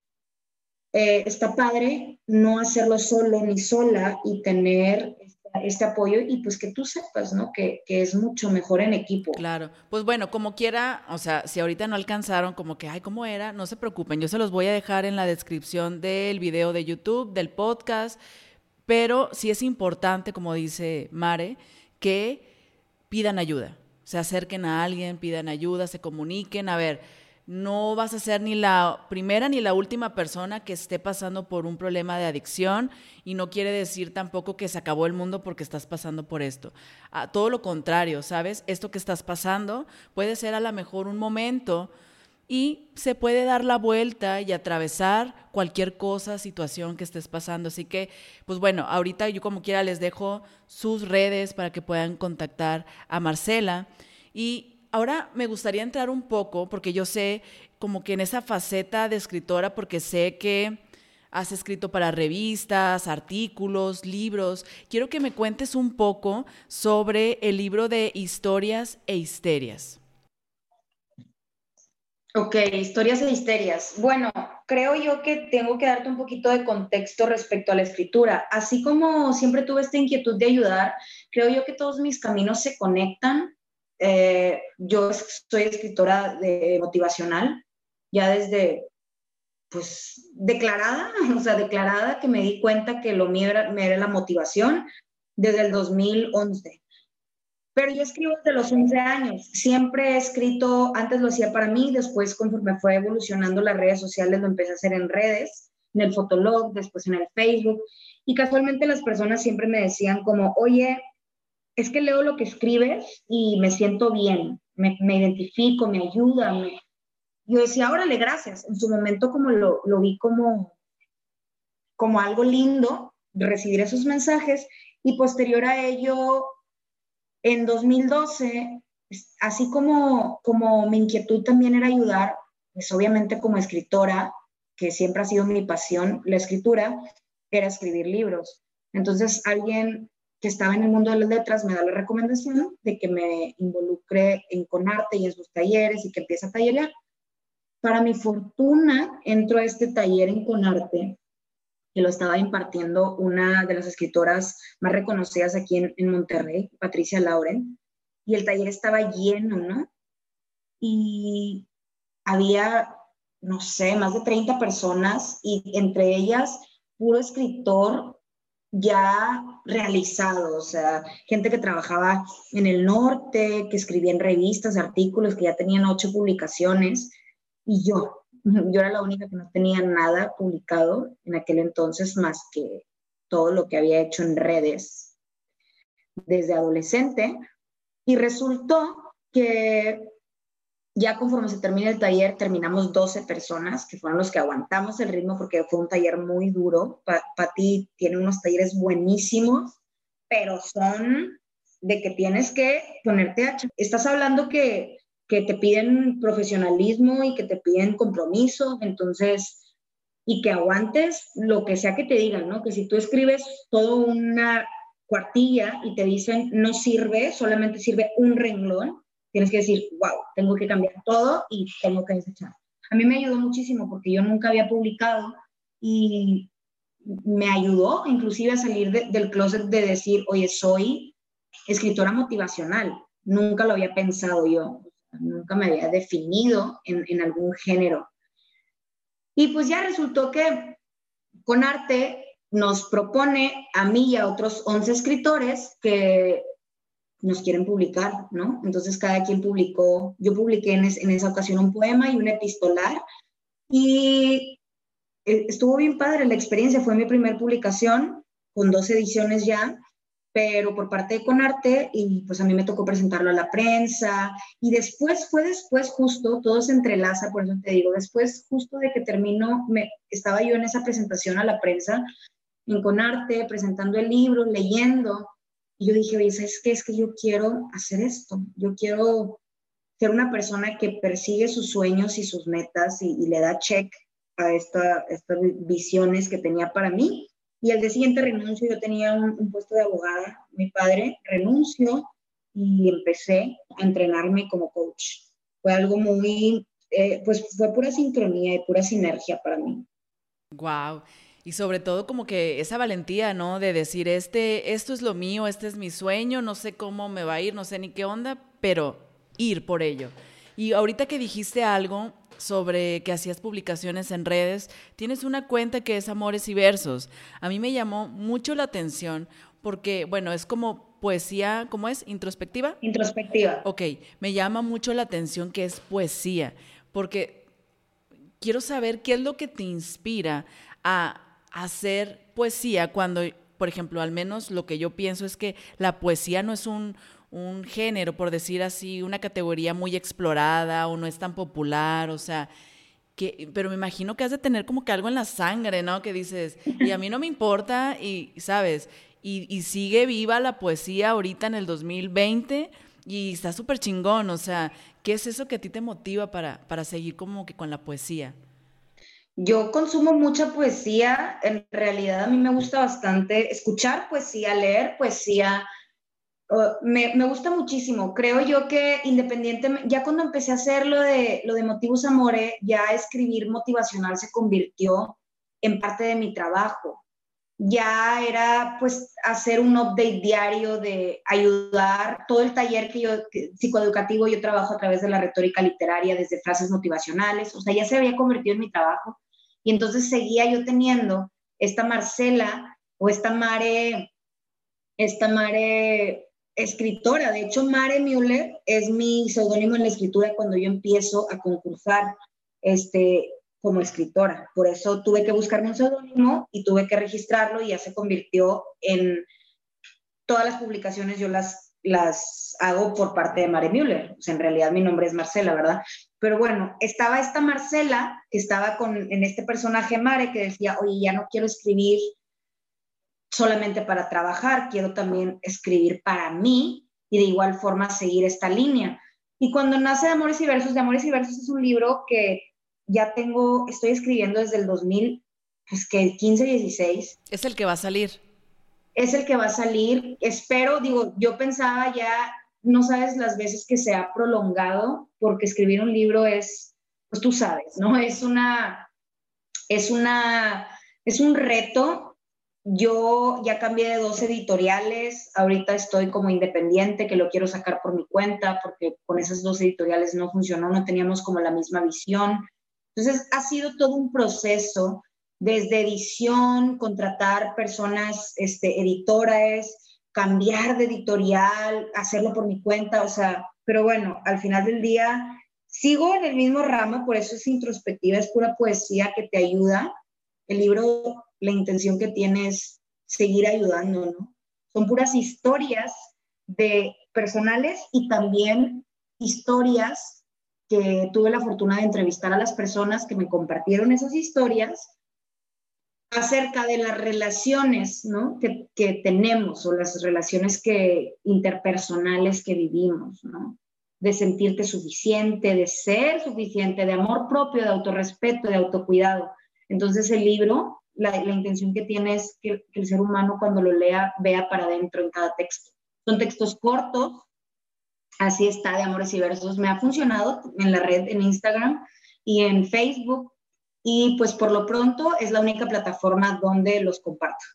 Speaker 1: eh, está padre no hacerlo solo ni sola y tener este apoyo y pues que tú sepas, ¿no? Que, que, es mucho mejor en equipo.
Speaker 2: Claro, pues bueno, como quiera, o sea, si ahorita no alcanzaron como que, ay, ¿cómo era? No se preocupen, yo se los voy a dejar en la descripción del video de YouTube, del podcast, pero sí es importante, como dice Mare, que pidan ayuda, se acerquen a alguien, pidan ayuda, se comuniquen, a ver, no vas a ser ni la primera ni la última persona que esté pasando por un problema de adicción y no quiere decir tampoco que se acabó el mundo porque estás pasando por esto. A todo lo contrario, ¿sabes? Esto que estás pasando puede ser a lo mejor un momento y se puede dar la vuelta y atravesar cualquier cosa, situación que estés pasando. Así que, pues bueno, ahorita yo como quiera les dejo sus redes para que puedan contactar a Marcela y ahora me gustaría entrar un poco, porque yo sé como que en esa faceta de escritora, porque sé que has escrito para revistas, artículos, libros. Quiero que me cuentes un poco sobre el libro de historias e histerias.
Speaker 1: Ok, historias e histerias. Bueno, creo yo que tengo que darte un poquito de contexto respecto a la escritura. Así como siempre tuve esta inquietud de ayudar, creo yo que todos mis caminos se conectan eh, yo soy escritora de motivacional, ya desde, pues, declarada, (laughs) o sea, declarada que me di cuenta que lo mío era, me era la motivación desde el 2011. Pero yo escribo desde los 11 años. Siempre he escrito, antes lo hacía para mí, después conforme fue evolucionando las redes sociales, lo empecé a hacer en redes, en el Fotolog, después en el Facebook. Y casualmente las personas siempre me decían como, oye, es que leo lo que escribes y me siento bien, me, identifico, me ayuda. Yo decía, órale, gracias. En su momento como lo, lo vi como, como algo lindo recibir esos mensajes y posterior a ello, en 2012, así como, como mi inquietud también era ayudar, pues obviamente como escritora, que siempre ha sido mi pasión, la escritura, era escribir libros. Entonces alguien que estaba en el mundo de las letras me da la recomendación de que me involucre en Conarte y en sus talleres y que empiece a tallerear. Para mi fortuna, entro a este taller en Conarte, que lo estaba impartiendo una de las escritoras más reconocidas aquí en, en Monterrey, Patricia Lauren, y el taller estaba lleno, ¿no? Y había, no sé, más de 30 personas y entre ellas puro escritor ya realizado, o sea, gente que trabajaba en el norte, que escribía en revistas, artículos, que ya tenían ocho publicaciones, y yo, (laughs) yo era la única que no tenía nada publicado en aquel entonces más que todo lo que había hecho en redes desde adolescente, y resultó que ya conforme se termina el taller, terminamos 12 personas, que fueron los que aguantamos el ritmo porque fue un taller muy duro. Pati tiene unos talleres buenísimos, pero son de que tienes que ponerte a... Estás hablando que, que te piden profesionalismo y que te piden compromiso, entonces, y que aguantes lo que sea que te digan, ¿no? Que si tú escribes toda una cuartilla y te dicen no sirve, solamente sirve un renglón, tienes que decir, wow, tengo que cambiar todo y tengo que desechar. A mí me ayudó muchísimo porque yo nunca había publicado y me ayudó inclusive a salir del closet de decir, oye, soy escritora motivacional. Nunca lo había pensado yo, nunca me había definido en, en algún género. Y pues ya resultó que con arte nos propone a mí y a otros 11 escritores que nos quieren publicar, ¿no? Entonces cada quien publicó, yo publiqué en, esa ocasión un poema y un epistolar y eh, estuvo bien padre la experiencia, fue mi primera publicación con dos ediciones ya, pero por parte de Conarte y pues a mí me tocó presentarlo a la prensa y después fue después justo, todo se entrelaza, por eso te digo, después justo de que terminó, me, estaba yo en esa presentación a la prensa en Conarte, presentando el libro, leyendo y yo dije, oye, ¿sabes qué? Es que yo quiero hacer esto. Yo quiero ser una persona que persigue sus sueños y sus metas y, le da check a esta, estas visiones que tenía para mí. Y al día siguiente renuncio, yo tenía un, puesto de abogada, mi padre, renuncio y empecé a entrenarme como coach. Fue algo muy, eh, pues fue pura sincronía y pura sinergia para mí.
Speaker 2: Wow. Y sobre todo como que esa valentía, ¿no? De decir, este, esto es lo mío, este es mi sueño, no sé cómo me va a ir, no sé ni qué onda, pero ir por ello. Y ahorita que dijiste algo sobre que hacías publicaciones en redes, tienes una cuenta que es Amores y Versos. A mí me llamó mucho la atención porque, bueno, es como poesía, ¿cómo es? ¿Introspectiva?
Speaker 1: Introspectiva.
Speaker 2: Ok, me llama mucho la atención que es poesía, porque quiero saber qué es lo que te inspira a hacer poesía cuando, por ejemplo, al menos lo que yo pienso es que la poesía no es un, género, por decir así, una categoría muy explorada o no es tan popular, o sea, que, pero me imagino que has de tener como que algo en la sangre, ¿no? Que dices, y a mí no me importa, y, ¿sabes? Y, sigue viva la poesía ahorita en el 2020 y está súper chingón, o sea, ¿qué es eso que a ti te motiva para, para seguir como que con la poesía?
Speaker 1: Yo consumo mucha poesía, en realidad a mí me gusta bastante escuchar poesía, leer poesía, me, gusta muchísimo. Creo yo que independientemente, ya cuando empecé a hacer lo de, lo de Motivos Amore, ya escribir motivacional se convirtió en parte de mi trabajo. Ya era pues hacer un update diario de ayudar todo el taller que yo, psicoeducativo, yo trabajo a través de la retórica literaria, desde frases motivacionales, o sea, ya se había convertido en mi trabajo y entonces seguía yo teniendo esta Marcela o esta Mare, esta Mare escritora. De hecho, Mare Müller es mi seudónimo en la escritura cuando yo empiezo a concursar este, como escritora. Por eso tuve que buscarme un seudónimo y tuve que registrarlo y ya se convirtió en todas las publicaciones yo las, las hago por parte de Mare Müller. O sea, en realidad mi nombre es Marcela, ¿verdad? Pero bueno, estaba esta Marcela, que estaba con, en este personaje Mare, que decía, oye, ya no quiero escribir solamente para trabajar, quiero también escribir para mí y de igual forma seguir esta línea. Y cuando nace de Amores y Versos, de Amores y Versos es un libro que ya tengo, estoy escribiendo desde el 2000, pues que 15, 16.
Speaker 2: Es el que va a salir.
Speaker 1: Es el que va a salir. Espero, digo, yo pensaba ya no sabes las veces que se ha prolongado, porque escribir un libro es, pues tú sabes, ¿no? Es una, es una, es un reto. Yo ya cambié de dos editoriales, ahorita estoy como independiente, que lo quiero sacar por mi cuenta, porque con esas dos editoriales no funcionó, no teníamos como la misma visión. Entonces, ha sido todo un proceso desde edición, contratar personas, este, editoras, cambiar de editorial, hacerlo por mi cuenta, o sea, pero bueno, al final del día sigo en el mismo ramo, por eso es introspectiva, es pura poesía que te ayuda. El libro, la intención que tiene es seguir ayudando, ¿no? Son puras historias de personales y también historias que tuve la fortuna de entrevistar a las personas que me compartieron esas historias acerca de las relaciones ¿no? que, que, tenemos o las relaciones que, interpersonales que vivimos, ¿no? de sentirte suficiente, de ser suficiente, de amor propio, de autorrespeto, de autocuidado. Entonces el libro, la, la intención que tiene es que, que, el ser humano cuando lo lea vea para adentro en cada texto. Son textos cortos, así está de Amores y Versos. Me ha funcionado en la red, en Instagram y en Facebook y pues por lo pronto es la única plataforma donde los comparto.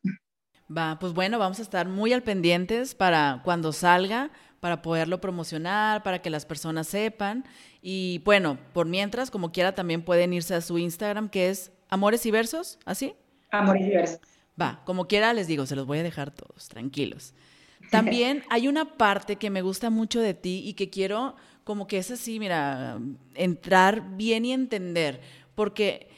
Speaker 2: Va, pues bueno, vamos a estar muy al pendientes para cuando salga, para poderlo promocionar, para que las personas sepan. Y bueno, por mientras, como quiera, también pueden irse a su Instagram, que es Amores y Versos, ¿así?
Speaker 1: Amores y Versos.
Speaker 2: Va, como quiera, les digo, se los voy a dejar todos, tranquilos. (laughs) También hay una parte que me gusta mucho de ti y que quiero como que es así, mira, entrar bien y entender, porque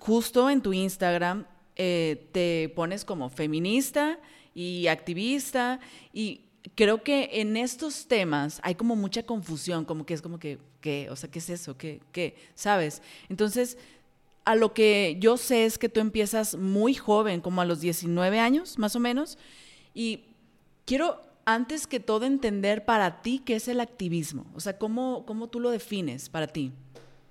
Speaker 2: justo en tu Instagram eh, te pones como feminista y activista y creo que en estos temas hay como mucha confusión, como que es como que, ¿qué? O sea, ¿qué es eso? ¿Qué? ¿Qué? ¿Sabes? Entonces, a lo que yo sé es que tú empiezas muy joven, como a los 19 años, más o menos, y quiero antes que todo entender para ti qué es el activismo, o sea, cómo, cómo tú lo defines para ti.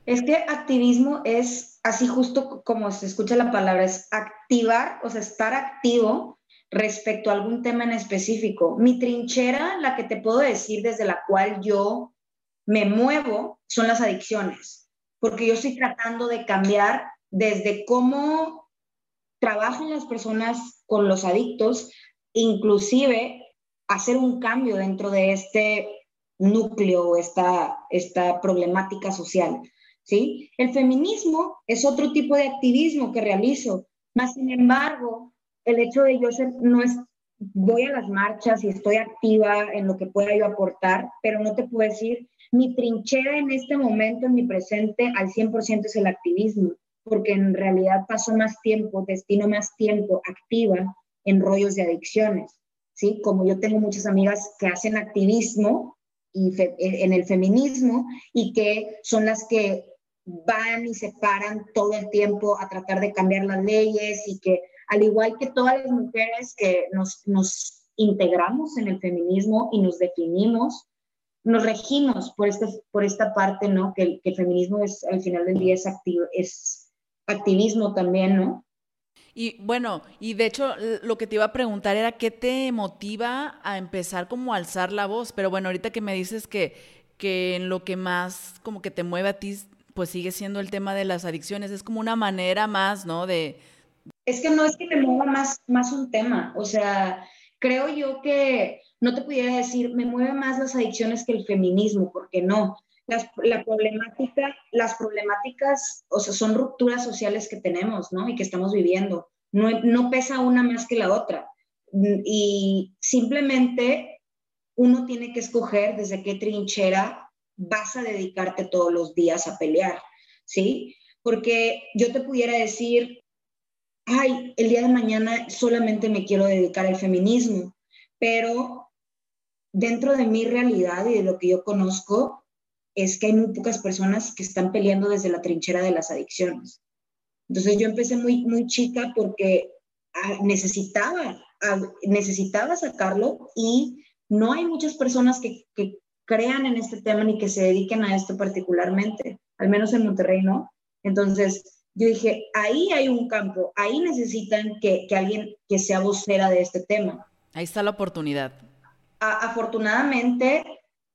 Speaker 1: Es que activismo es así justo como se escucha la palabra, es activar, o sea, estar activo respecto a algún tema en específico. Mi trinchera, la que te puedo decir desde la cual yo me muevo, son las adicciones, porque yo estoy tratando de cambiar desde cómo trabajan las personas con los adictos, inclusive hacer un cambio dentro de este núcleo, esta, esta problemática social. ¿Sí? El feminismo es otro tipo de activismo que realizo, más sin embargo, el hecho de yo ser, no es, voy a las marchas y estoy activa en lo que pueda yo aportar, pero no te puedo decir, mi trinchera en este momento, en mi presente, al 100% es el activismo, porque en realidad paso más tiempo, destino más tiempo activa en rollos de adicciones, ¿sí? Como yo tengo muchas amigas que hacen activismo y en el feminismo y que son las que van y se paran todo el tiempo a tratar de cambiar las leyes y que al igual que todas las mujeres que nos, nos integramos en el feminismo y nos definimos, nos regimos por, este, por esta parte, ¿no? Que, que el feminismo es, al final del día es, activo, es activismo también, ¿no?
Speaker 2: Y bueno, y de hecho lo que te iba a preguntar era qué te motiva a empezar como a alzar la voz, pero bueno, ahorita que me dices que, que en lo que más como que te mueve a ti pues sigue siendo el tema de las adicciones. Es como una manera más, ¿no? De...
Speaker 1: Es que no es que me mueva más, más un tema. O sea, creo yo que no te pudiera decir, me mueve más las adicciones que el feminismo, porque no. Las, la problemática, las problemáticas, o sea, son rupturas sociales que tenemos, ¿no? Y que estamos viviendo. No, no pesa una más que la otra. Y simplemente uno tiene que escoger desde qué trinchera vas a dedicarte todos los días a pelear, ¿sí? Porque yo te pudiera decir, ay, el día de mañana solamente me quiero dedicar al feminismo, pero dentro de mi realidad y de lo que yo conozco, es que hay muy pocas personas que están peleando desde la trinchera de las adicciones. Entonces yo empecé muy, muy chica porque ah, necesitaba, ah, necesitaba sacarlo y no hay muchas personas que, que, crean en este tema ni que se dediquen a esto particularmente, al menos en Monterrey no. Entonces, yo dije, ahí hay un campo, ahí necesitan que, que alguien que sea vocera de este tema.
Speaker 2: Ahí está la oportunidad.
Speaker 1: afortunadamente,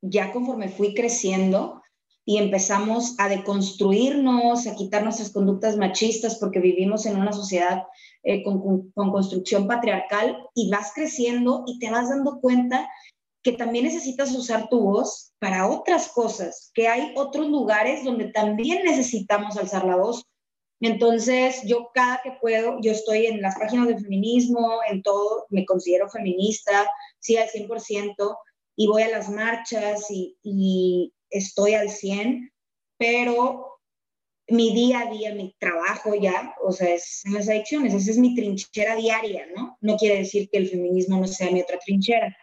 Speaker 1: ya conforme fui creciendo y empezamos a deconstruirnos, a quitar nuestras conductas machistas, porque vivimos en una sociedad eh, con, con, con construcción patriarcal, y vas creciendo y te vas dando cuenta que también necesitas usar tu voz para otras cosas, que hay otros lugares donde también necesitamos alzar la voz. Entonces, yo cada que puedo, yo estoy en las páginas de feminismo, en todo, me considero feminista, sí, al 100%, y voy a las marchas y, y estoy al 100, pero mi día a día, mi trabajo ya, o sea, es en las adicciones, esa es mi trinchera diaria, ¿no? No quiere decir que el feminismo no sea mi otra trinchera.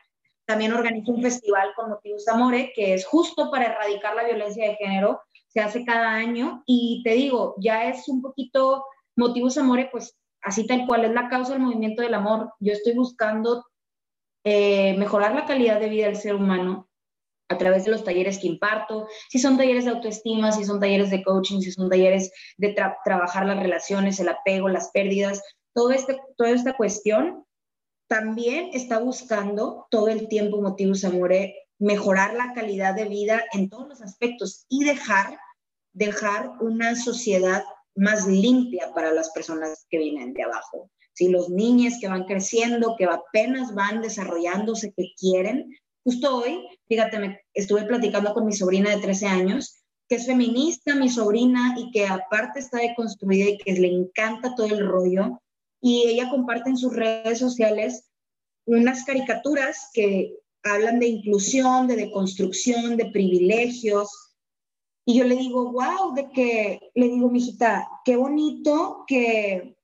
Speaker 1: También organizo un festival con Motivos Amore, que es justo para erradicar la violencia de género, se hace cada año y te digo, ya es un poquito Motivos Amore, pues así tal cual es la causa del movimiento del amor. Yo estoy buscando eh, mejorar la calidad de vida del ser humano a través de los talleres que imparto, si son talleres de autoestima, si son talleres de coaching, si son talleres de trabajar las relaciones, el apego, las pérdidas, todo este, toda esta cuestión, también está buscando todo el tiempo Motivos Amore mejorar la calidad de vida en todos los aspectos y dejar, dejar una sociedad más limpia para las personas que vienen de abajo. Si los niños que van creciendo, que apenas van desarrollándose, que quieren, Justo hoy, fíjate, me estuve platicando con mi sobrina de 13 años, que es feminista, mi sobrina, y que aparte está deconstruida y que le encanta todo el rollo. Y ella comparte en sus redes sociales unas caricaturas que hablan de inclusión, de deconstrucción, de privilegios. Y yo le digo, wow, de que, le digo, mijita, qué bonito que,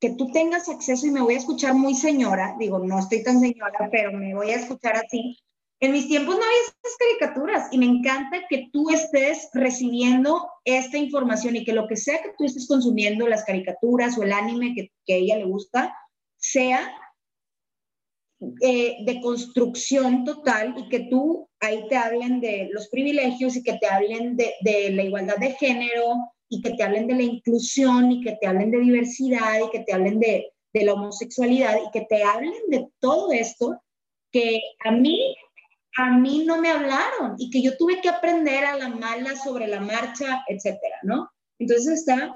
Speaker 1: que tú tengas acceso y me voy a escuchar muy señora, digo, no estoy tan señora, pero me voy a escuchar así, en mis tiempos no había esas caricaturas y me encanta que tú estés recibiendo esta información y que lo que sea que tú estés consumiendo, las caricaturas o el anime que, a ella le gusta, sea eh, de construcción total y que tú ahí te hablen de los privilegios y que te hablen de, la igualdad de género y que te hablen de la inclusión y que te hablen de diversidad y que te hablen de, de la homosexualidad y que te hablen de todo esto que a mí a mí no me hablaron y que yo tuve que aprender a la mala sobre la marcha, etcétera, ¿no? Entonces está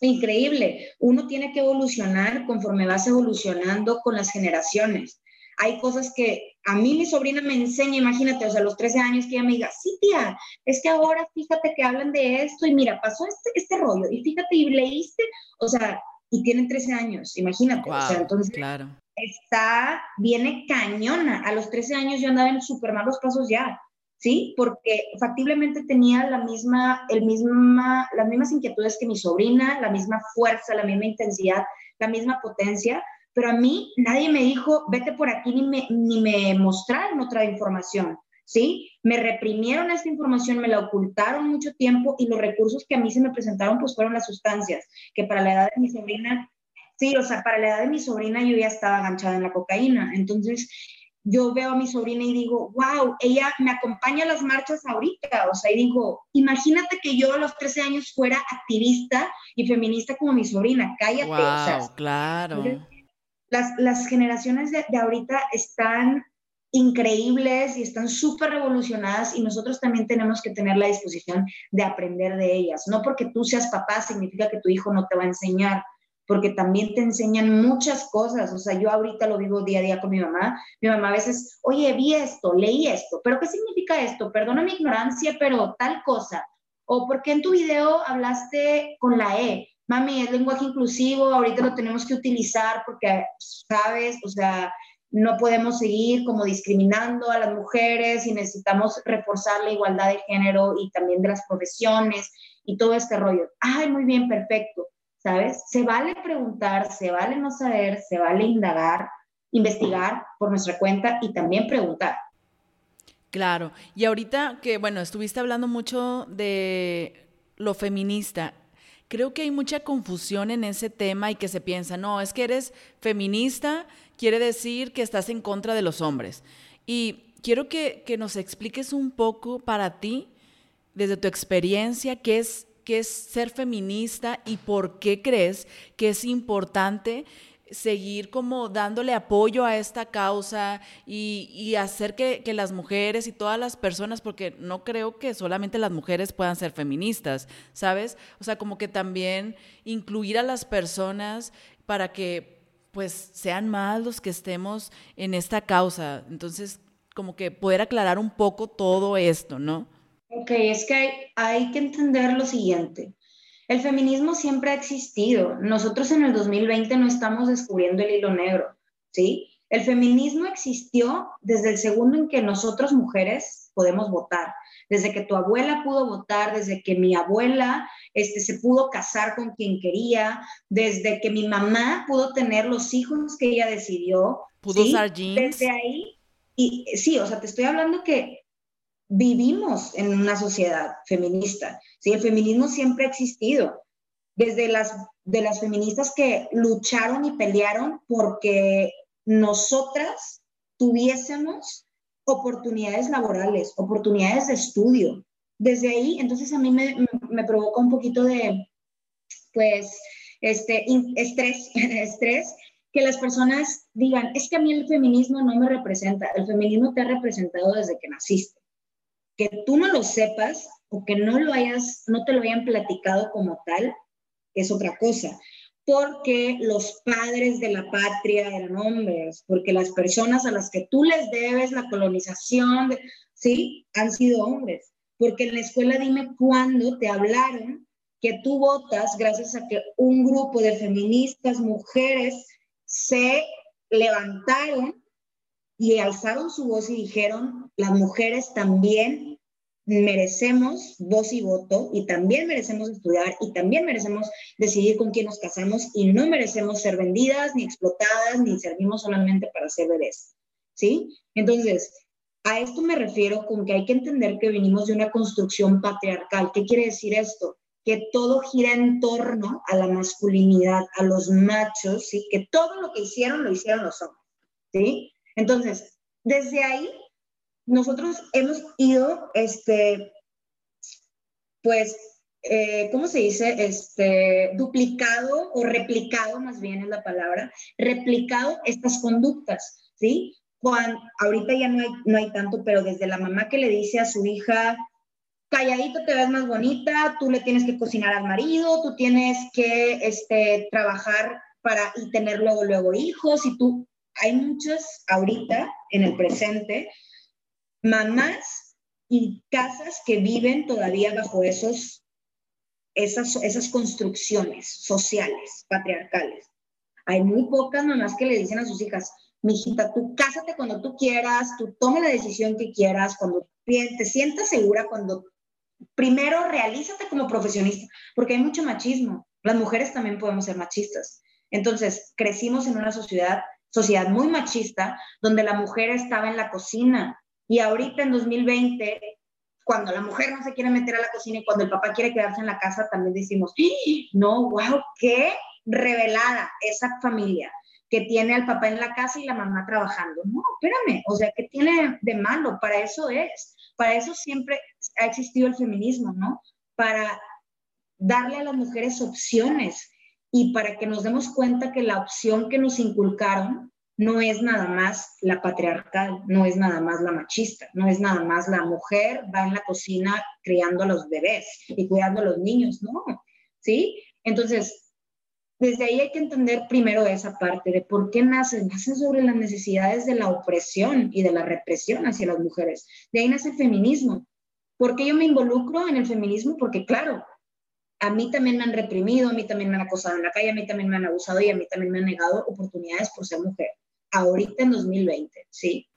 Speaker 1: increíble. Uno tiene que evolucionar conforme vas evolucionando con las generaciones. Hay cosas que a mí mi sobrina me enseña, imagínate, o sea, a los 13 años que ella me diga, sí, tía, es que ahora fíjate que hablan de esto y mira, pasó este, este rollo y fíjate y leíste, o sea, y tienen 13 años, imagínate. o sea, entonces, claro está, viene cañona. A los 13 años yo andaba en súper malos pasos ya, ¿sí? Porque factiblemente tenía la misma, el misma, las mismas inquietudes que mi sobrina, la misma fuerza, la misma intensidad, la misma potencia, pero a mí nadie me dijo, vete por aquí, ni me, ni me mostraron otra información, ¿sí? Me reprimieron esta información, me la ocultaron mucho tiempo y los recursos que a mí se me presentaron pues fueron las sustancias, que para la edad de mi sobrina Sí, o sea, para la edad de mi sobrina yo ya estaba enganchada en la cocaína. Entonces, yo veo a mi sobrina y digo, wow, ella me acompaña a las marchas ahorita. O sea, y digo, imagínate que yo a los 13 años fuera activista y feminista como mi sobrina. Cállate.
Speaker 2: Wow, o sea, claro.
Speaker 1: Las, las generaciones de, de ahorita están increíbles y están súper revolucionadas y nosotros también tenemos que tener la disposición de aprender de ellas. No porque tú seas papá significa que tu hijo no te va a enseñar porque también te enseñan muchas cosas. O sea, yo ahorita lo vivo día a día con mi mamá. Mi mamá a veces, oye, vi esto, leí esto, pero ¿qué significa esto? Perdona mi ignorancia, pero tal cosa. O ¿por qué en tu video hablaste con la E? Mami, es lenguaje inclusivo, ahorita lo tenemos que utilizar porque, sabes, o sea, no podemos seguir como discriminando a las mujeres y necesitamos reforzar la igualdad de género y también de las profesiones y todo este rollo. Ay, muy bien, perfecto ¿sabes? Se vale preguntar, se vale no saber, se vale indagar, investigar por nuestra cuenta y también preguntar.
Speaker 2: Claro, y ahorita que, bueno, estuviste hablando mucho de lo feminista, creo que hay mucha confusión en ese tema y que se piensa, no, es que eres feminista, quiere decir que estás en contra de los hombres. Y quiero que, nos expliques un poco para ti, desde tu experiencia, qué es qué es ser feminista y por qué crees que es importante seguir como dándole apoyo a esta causa y, hacer que, las mujeres y todas las personas, porque no creo que solamente las mujeres puedan ser feministas, ¿sabes? O sea, como que también incluir a las personas para que pues sean más los que estemos en esta causa. Entonces, como que poder aclarar un poco todo esto, ¿no?
Speaker 1: Ok, es que hay, que entender lo siguiente. El feminismo siempre ha existido. Nosotros en el 2020 no estamos descubriendo el hilo negro, ¿sí? El feminismo existió desde el segundo en que nosotros mujeres podemos votar, desde que tu abuela pudo votar, desde que mi abuela este, se pudo casar con quien quería, desde que mi mamá pudo tener los hijos que ella decidió.
Speaker 2: ¿Pudo usar jeans?
Speaker 1: Desde ahí, y sí, o sea, te estoy hablando que vivimos en una sociedad feminista, ¿sí? El feminismo siempre ha existido, desde las, de las feministas que lucharon y pelearon porque nosotras tuviésemos oportunidades laborales, oportunidades de estudio. Desde ahí, entonces a mí me, me provoca un poquito de, pues, este, estrés, (laughs) estrés, que las personas digan, es que a mí el feminismo no me representa, el feminismo te ha representado desde que naciste que tú no lo sepas o que no lo hayas, no te lo hayan platicado como tal, es otra cosa. Porque los padres de la patria eran hombres, porque las personas a las que tú les debes la colonización, sí, han sido hombres. Porque en la escuela dime cuándo te hablaron que tú votas gracias a que un grupo de feministas, mujeres, se levantaron y alzaron su voz y dijeron, las mujeres también merecemos voz y voto y también merecemos estudiar y también merecemos decidir con quién nos casamos y no merecemos ser vendidas ni explotadas ni servimos solamente para ser bebés. ¿Sí? Entonces, a esto me refiero con que hay que entender que venimos de una construcción patriarcal. ¿Qué quiere decir esto? Que todo gira en torno a la masculinidad, a los machos, ¿sí? Que todo lo que hicieron lo hicieron los hombres, ¿sí? Entonces, desde ahí, nosotros hemos ido, este, pues, eh, ¿cómo se dice? Este, duplicado o replicado, más bien es la palabra, replicado estas conductas, ¿sí? Cuando, ahorita ya no hay, no hay tanto, pero desde la mamá que le dice a su hija, calladito te ves más bonita, tú le tienes que cocinar al marido, tú tienes que este, trabajar para y tener luego, luego hijos, y tú, hay muchas ahorita, en el presente, mamás y casas que viven todavía bajo esos, esas, esas construcciones sociales, patriarcales. Hay muy pocas mamás que le dicen a sus hijas, mijita, tú cásate cuando tú quieras, tú toma la decisión que quieras, cuando te sientas segura, cuando primero realízate como profesionista, porque hay mucho machismo. Las mujeres también podemos ser machistas. Entonces, crecimos en una sociedad sociedad muy machista, donde la mujer estaba en la cocina. Y ahorita en 2020, cuando la mujer no se quiere meter a la cocina y cuando el papá quiere quedarse en la casa, también decimos, ¡Ah! no, wow, qué revelada esa familia que tiene al papá en la casa y la mamá trabajando. No, espérame, o sea, ¿qué tiene de malo? Para eso es, para eso siempre ha existido el feminismo, ¿no? Para darle a las mujeres opciones, y para que nos demos cuenta que la opción que nos inculcaron no es nada más la patriarcal, no es nada más la machista, no es nada más la mujer va en la cocina criando a los bebés y cuidando a los niños, no, ¿sí? Entonces, desde ahí hay que entender primero esa parte de por qué nacen, nacen sobre las necesidades de la opresión y de la represión hacia las mujeres. De ahí nace el feminismo. ¿Por qué yo me involucro en el feminismo? Porque claro, a mí también me han reprimido, a mí también me han acosado en la calle, a mí también me han abusado y a mí también me han negado oportunidades por ser mujer. Ahorita en 2020, ¿sí?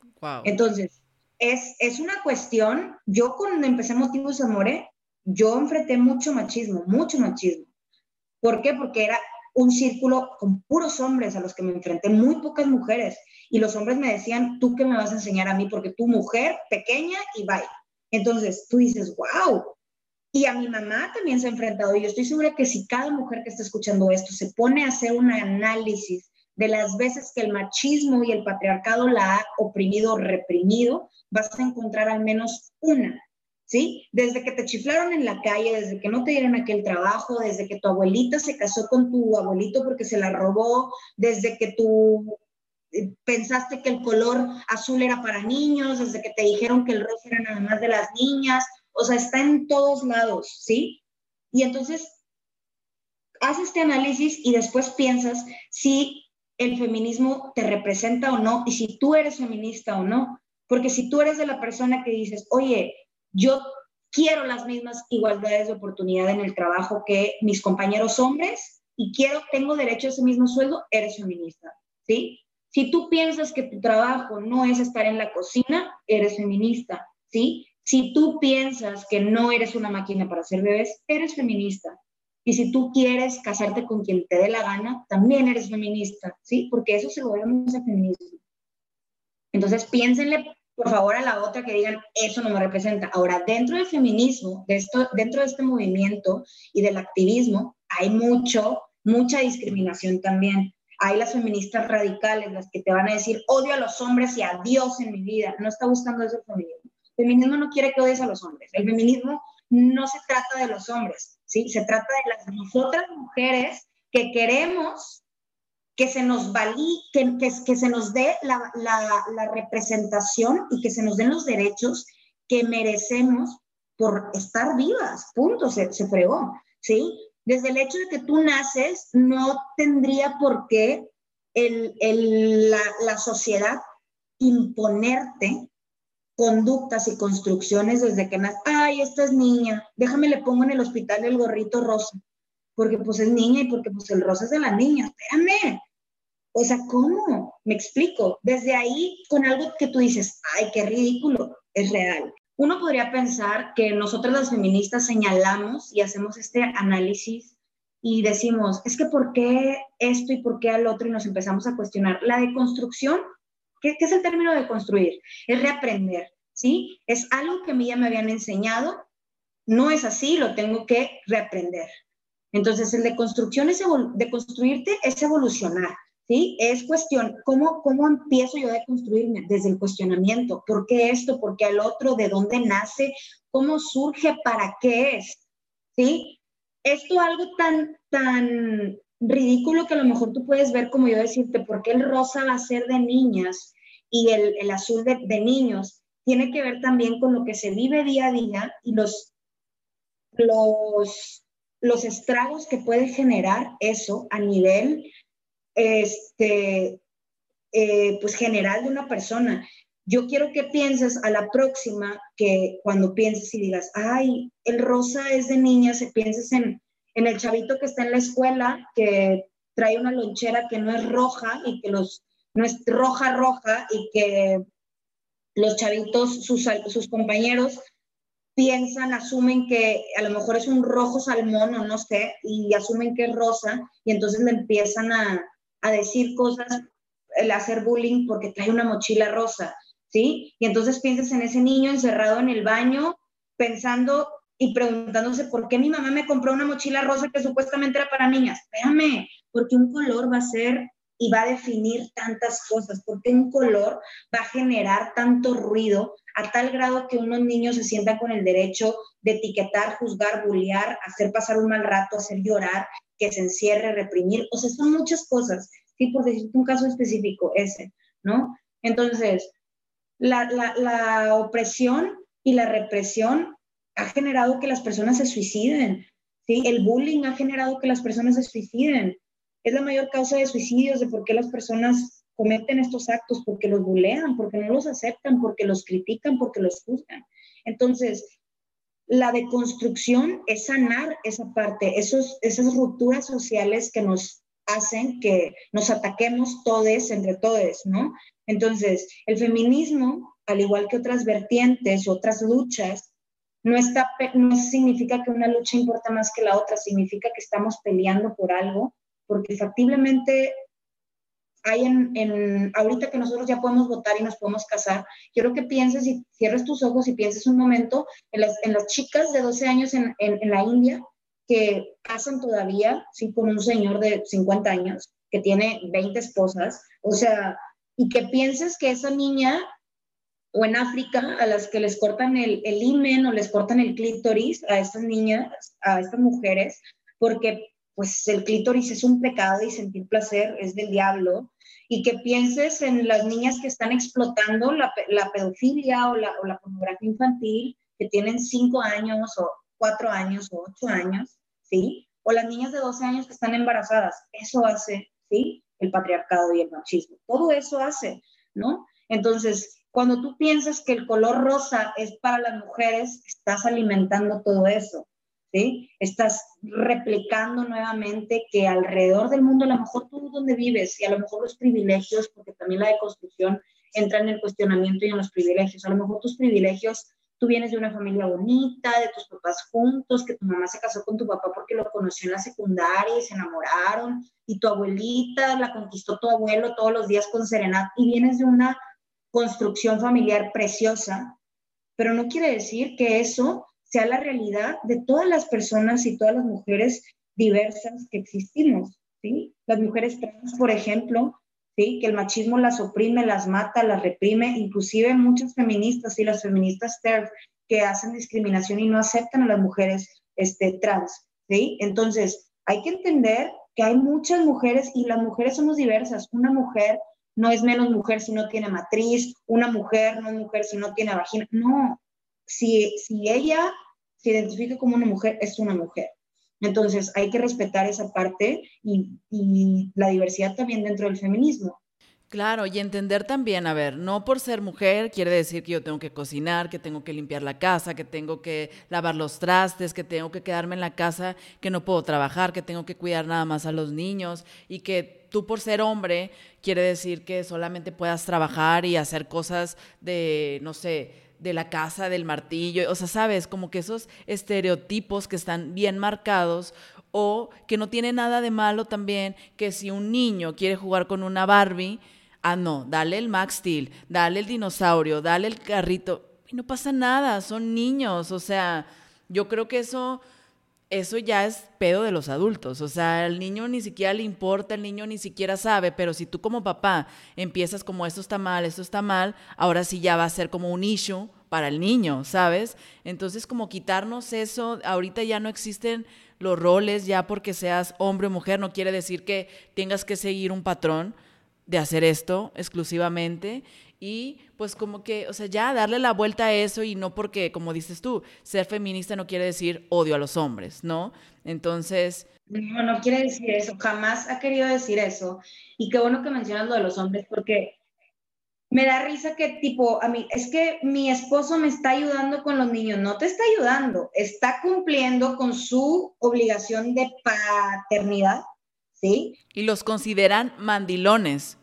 Speaker 1: Entonces, es, es una cuestión, yo cuando empecé Motivos Amore, yo enfrenté mucho machismo, mucho machismo. ¿Por qué? Porque era un círculo con puros hombres a los que me enfrenté, muy pocas mujeres. Y los hombres me decían, ¿tú qué me vas a enseñar a mí? Porque tú mujer, pequeña y bye. Entonces tú dices, wow, y a mi mamá también se ha enfrentado. Y yo estoy segura que si cada mujer que está escuchando esto se pone a hacer un análisis de las veces que el machismo y el patriarcado la ha oprimido reprimido, vas a encontrar al menos una, ¿sí? Desde que te chiflaron en la calle, desde que no te dieron aquel trabajo, desde que tu abuelita se casó con tu abuelito porque se la robó, desde que tú eh, pensaste que el color azul era para niños, desde que te dijeron que el rojo era nada más de las niñas, o sea, está en todos lados, ¿sí? Y entonces, haces este análisis y después piensas si el feminismo te representa o no y si tú eres feminista o no. Porque si tú eres de la persona que dices, oye, yo quiero las mismas igualdades de oportunidad en el trabajo que mis compañeros hombres y quiero, tengo derecho a ese mismo sueldo, eres feminista, ¿sí? Si tú piensas que tu trabajo no es estar en la cocina, eres feminista, ¿sí? Si tú piensas que no eres una máquina para hacer bebés, eres feminista. Y si tú quieres casarte con quien te dé la gana, también eres feminista, ¿sí? Porque eso se lo vemos a feminismo. Entonces piénsenle, por favor, a la otra que digan, eso no me representa. Ahora, dentro del feminismo, de esto, dentro de este movimiento y del activismo, hay mucho, mucha discriminación también. Hay las feministas radicales, las que te van a decir, odio a los hombres y a Dios en mi vida. No está buscando eso el feminismo. El feminismo no quiere que odies a los hombres. El feminismo no se trata de los hombres, ¿sí? Se trata de las nosotras mujeres que queremos que se nos valí, que, que, se nos dé la, la, representación y que se nos den los derechos que merecemos por estar vivas, punto, se, se fregó, ¿sí? Desde el hecho de que tú naces, no tendría por qué el, el, la, la sociedad imponerte conductas y construcciones desde que nace. Ay, esta es niña, déjame le pongo en el hospital el gorrito rosa, porque pues es niña y porque pues el rosa es de la niña. Espérame. O sea, ¿cómo? Me explico. Desde ahí, con algo que tú dices, ay, qué ridículo, es real. Uno podría pensar que nosotros las feministas señalamos y hacemos este análisis y decimos, es que ¿por qué esto y por qué al otro? Y nos empezamos a cuestionar. La deconstrucción ¿Qué, es el término de construir? Es reaprender, ¿sí? Es algo que a mí ya me habían enseñado, no es así, lo tengo que reaprender. Entonces, el de construcción de construirte es evolucionar, ¿sí? Es cuestión, ¿cómo, ¿cómo empiezo yo a construirme? Desde el cuestionamiento, ¿por qué esto? ¿Por qué al otro? ¿De dónde nace? ¿Cómo surge? ¿Para qué es? ¿Sí? Esto algo tan, tan ridículo que a lo mejor tú puedes ver como yo decirte, ¿por qué el rosa va a ser de niñas? y el, azul de, niños tiene que ver también con lo que se vive día a día y los, los, los estragos que puede generar eso a nivel este, eh, pues general de una persona. Yo quiero que pienses a la próxima que cuando pienses y digas, ay, el rosa es de niñas, pienses en, en el chavito que está en la escuela, que trae una lonchera que no es roja y que los no es roja, roja y que los chavitos, sus, sus compañeros, piensan, asumen que a lo mejor es un rojo salmón o no sé, y asumen que es rosa, y entonces le empiezan a, a decir cosas, el hacer bullying porque trae una mochila rosa, ¿sí? Y entonces piensas en ese niño encerrado en el baño, pensando y preguntándose por qué mi mamá me compró una mochila rosa que supuestamente era para niñas. Espérame, porque un color va a ser y va a definir tantas cosas, porque un color va a generar tanto ruido a tal grado que unos niños se sientan con el derecho de etiquetar, juzgar, bullear, hacer pasar un mal rato, hacer llorar, que se encierre, reprimir, o sea, son muchas cosas, sí, por decirte un caso específico, ese, ¿no? Entonces, la, la, la opresión y la represión ha generado que las personas se suiciden, ¿sí? El bullying ha generado que las personas se suiciden, es la mayor causa de suicidios, de por qué las personas cometen estos actos, porque los bulean, porque no los aceptan, porque los critican, porque los juzgan. Entonces, la deconstrucción es sanar esa parte, esos, esas rupturas sociales que nos hacen que nos ataquemos todos entre todos, ¿no? Entonces, el feminismo, al igual que otras vertientes, otras luchas, no, está, no significa que una lucha importa más que la otra, significa que estamos peleando por algo porque factiblemente hay en, ahorita que nosotros ya podemos votar y nos podemos casar, quiero que pienses y cierres tus ojos y pienses un momento en las, en las chicas de 12 años en, en, la India que casan todavía, sí, con un señor de 50 años que tiene 20 esposas, o sea, y que pienses que esa niña o en África a las que les cortan el, el o les cortan el clítoris a estas niñas, a estas mujeres, porque pues el clítoris es un pecado y sentir placer es del diablo, y que pienses en las niñas que están explotando la, pedofilia o la, o la, pornografía infantil, que tienen cinco años o cuatro años o ocho años, ¿sí? O las niñas de 12 años que están embarazadas. Eso hace, ¿sí? El patriarcado y el machismo. Todo eso hace, ¿no? Entonces, Cuando tú piensas que el color rosa es para las mujeres, estás alimentando todo eso, ¿sí? Estás replicando nuevamente que alrededor del mundo, a lo mejor tú donde vives y a lo mejor los privilegios, porque también la deconstrucción entra en el cuestionamiento y en los privilegios, a lo mejor tus privilegios tú vienes de una familia bonita, de tus papás juntos, que tu mamá se casó con tu papá porque lo conoció en la secundaria y se enamoraron, y tu abuelita la conquistó tu abuelo todos los días con serenata, y vienes de una construcción familiar preciosa, pero no quiere decir que eso sea la realidad de todas las personas y todas las mujeres diversas que existimos, ¿sí? Las mujeres trans, por ejemplo, ¿sí? Que el machismo las oprime, las mata, las reprime, inclusive muchas feministas y las feministas TERF que hacen discriminación y no aceptan a las mujeres este, trans, ¿sí? Entonces, hay que entender que hay muchas mujeres y las mujeres somos diversas. Una mujer no es menos mujer si no tiene matriz, una mujer no es mujer si no tiene vagina. No, si, si ella se identifica como una mujer, es una mujer. Entonces hay que respetar esa parte y, y la diversidad también dentro del feminismo.
Speaker 2: Claro, y entender también, a ver, no por ser mujer quiere decir que yo tengo que cocinar, que tengo que limpiar la casa, que tengo que lavar los trastes, que tengo que quedarme en la casa, que no puedo trabajar, que tengo que cuidar nada más a los niños y que tú por ser hombre quiere decir que solamente puedas trabajar y hacer cosas de, no sé, de la casa, del martillo, o sea, sabes, como que esos estereotipos que están bien marcados o que no tiene nada de malo también que si un niño quiere jugar con una Barbie, ah, no, dale el Max Steel, dale el dinosaurio, dale el carrito, y no pasa nada, son niños, o sea, yo creo que eso eso ya es pedo de los adultos. O sea, el niño ni siquiera le importa, el niño ni siquiera sabe, pero si tú como papá empiezas como esto está mal, esto está mal, ahora sí ya va a ser como un issue para el niño, ¿sabes? Entonces como quitarnos eso, ahorita ya no existen los roles, ya porque seas hombre o mujer, no quiere decir que tengas que seguir un patrón de hacer esto exclusivamente y pues como que, o sea, ya darle la vuelta a eso y no porque, como dices tú, ser feminista no quiere decir odio a los hombres, ¿no? Entonces...
Speaker 1: No, no quiere decir eso, jamás ha querido decir eso. Y qué bueno que mencionas lo de los hombres porque me da risa que tipo, a mí, es que mi esposo me está ayudando con los niños, no te está ayudando, está cumpliendo con su obligación de paternidad, ¿sí?
Speaker 2: Y los consideran mandilones.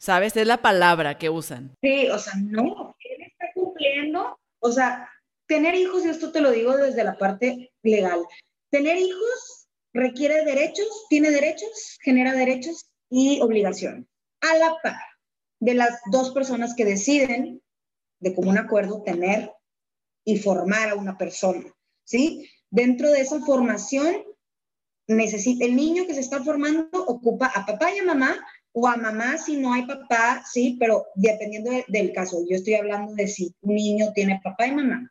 Speaker 2: ¿Sabes? Es la palabra que usan.
Speaker 1: Sí, o sea, no, él está cumpliendo, o sea, tener hijos, y esto te lo digo desde la parte legal, tener hijos requiere derechos, tiene derechos, genera derechos y obligaciones, a la par de las dos personas que deciden de común acuerdo tener y formar a una persona, ¿sí? Dentro de esa formación, necesita, el niño que se está formando ocupa a papá y a mamá o a mamá si no hay papá, sí, pero dependiendo del caso, yo estoy hablando de si un niño tiene papá y mamá.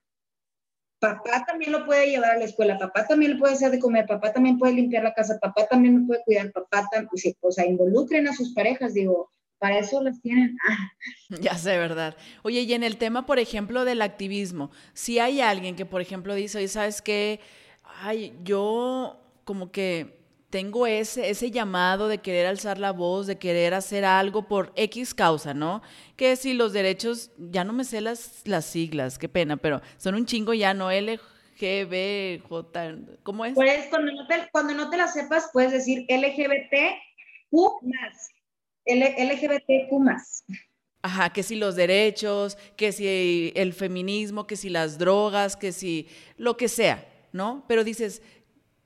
Speaker 1: Papá también lo puede llevar a la escuela, papá también le puede hacer de comer, papá también puede limpiar la casa, papá también lo puede cuidar, papá también, o sea, involucren a sus parejas, digo, para eso las tienen. (laughs)
Speaker 2: Ya sé, ¿verdad? Oye, y en el tema, por ejemplo, del activismo, si hay alguien que, por ejemplo, dice, oye, ¿sabes qué? Ay, yo como que tengo ese, ese llamado de querer alzar la voz, de querer hacer algo por X causa, ¿no? Que si los derechos, ya no me sé las, las siglas, qué pena, pero son un chingo ya, ¿no? LGBJ, ¿cómo es?
Speaker 1: Pues cuando no te, cuando no te las sepas, puedes decir LGBTQ más. LGBTQ más.
Speaker 2: Ajá, que si los derechos, que si el feminismo, que si las drogas, que si lo que sea, ¿no? Pero dices,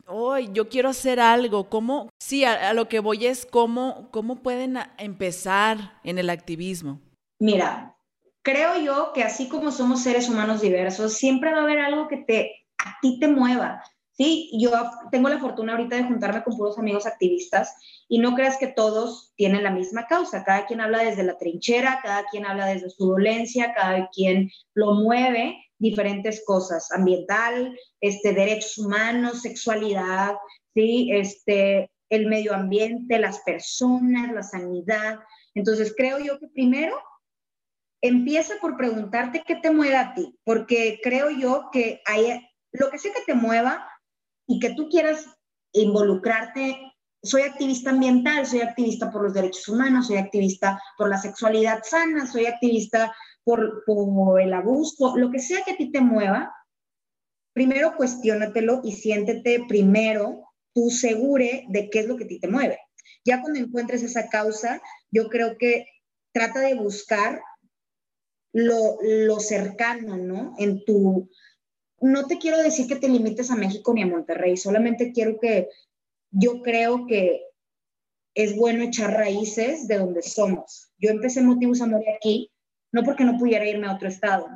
Speaker 2: hoy yo quiero hacer algo, ¿cómo? Sí, a, lo que voy es cómo, cómo pueden empezar en el activismo.
Speaker 1: Mira, creo yo que así como somos seres humanos diversos, siempre va a haber algo que te, a ti te mueva. Sí, yo tengo la fortuna ahorita de juntarme con puros amigos activistas y no creas que todos tienen la misma causa. Cada quien habla desde la trinchera, cada quien habla desde su dolencia, cada quien lo mueve diferentes cosas, ambiental, este, derechos humanos, sexualidad, ¿sí? este, el medio ambiente, las personas, la sanidad. Entonces, creo yo que primero empieza por preguntarte qué te mueve a ti, porque creo yo que hay, lo que sea que te mueva y que tú quieras involucrarte soy activista ambiental, soy activista por los derechos humanos, soy activista por la sexualidad sana, soy activista por, el abuso, lo que sea que a ti te mueva, primero cuestiónatelo y siéntete primero tú segure de qué es lo que a ti te mueve. Ya cuando encuentres esa causa, yo creo que trata de buscar lo, lo cercano, ¿no? En tu... No te quiero decir que te limites a México ni a Monterrey, solamente quiero que yo creo que es bueno echar raíces de donde somos. Yo empecé Motivos Amor aquí, no porque no pudiera irme a otro estado.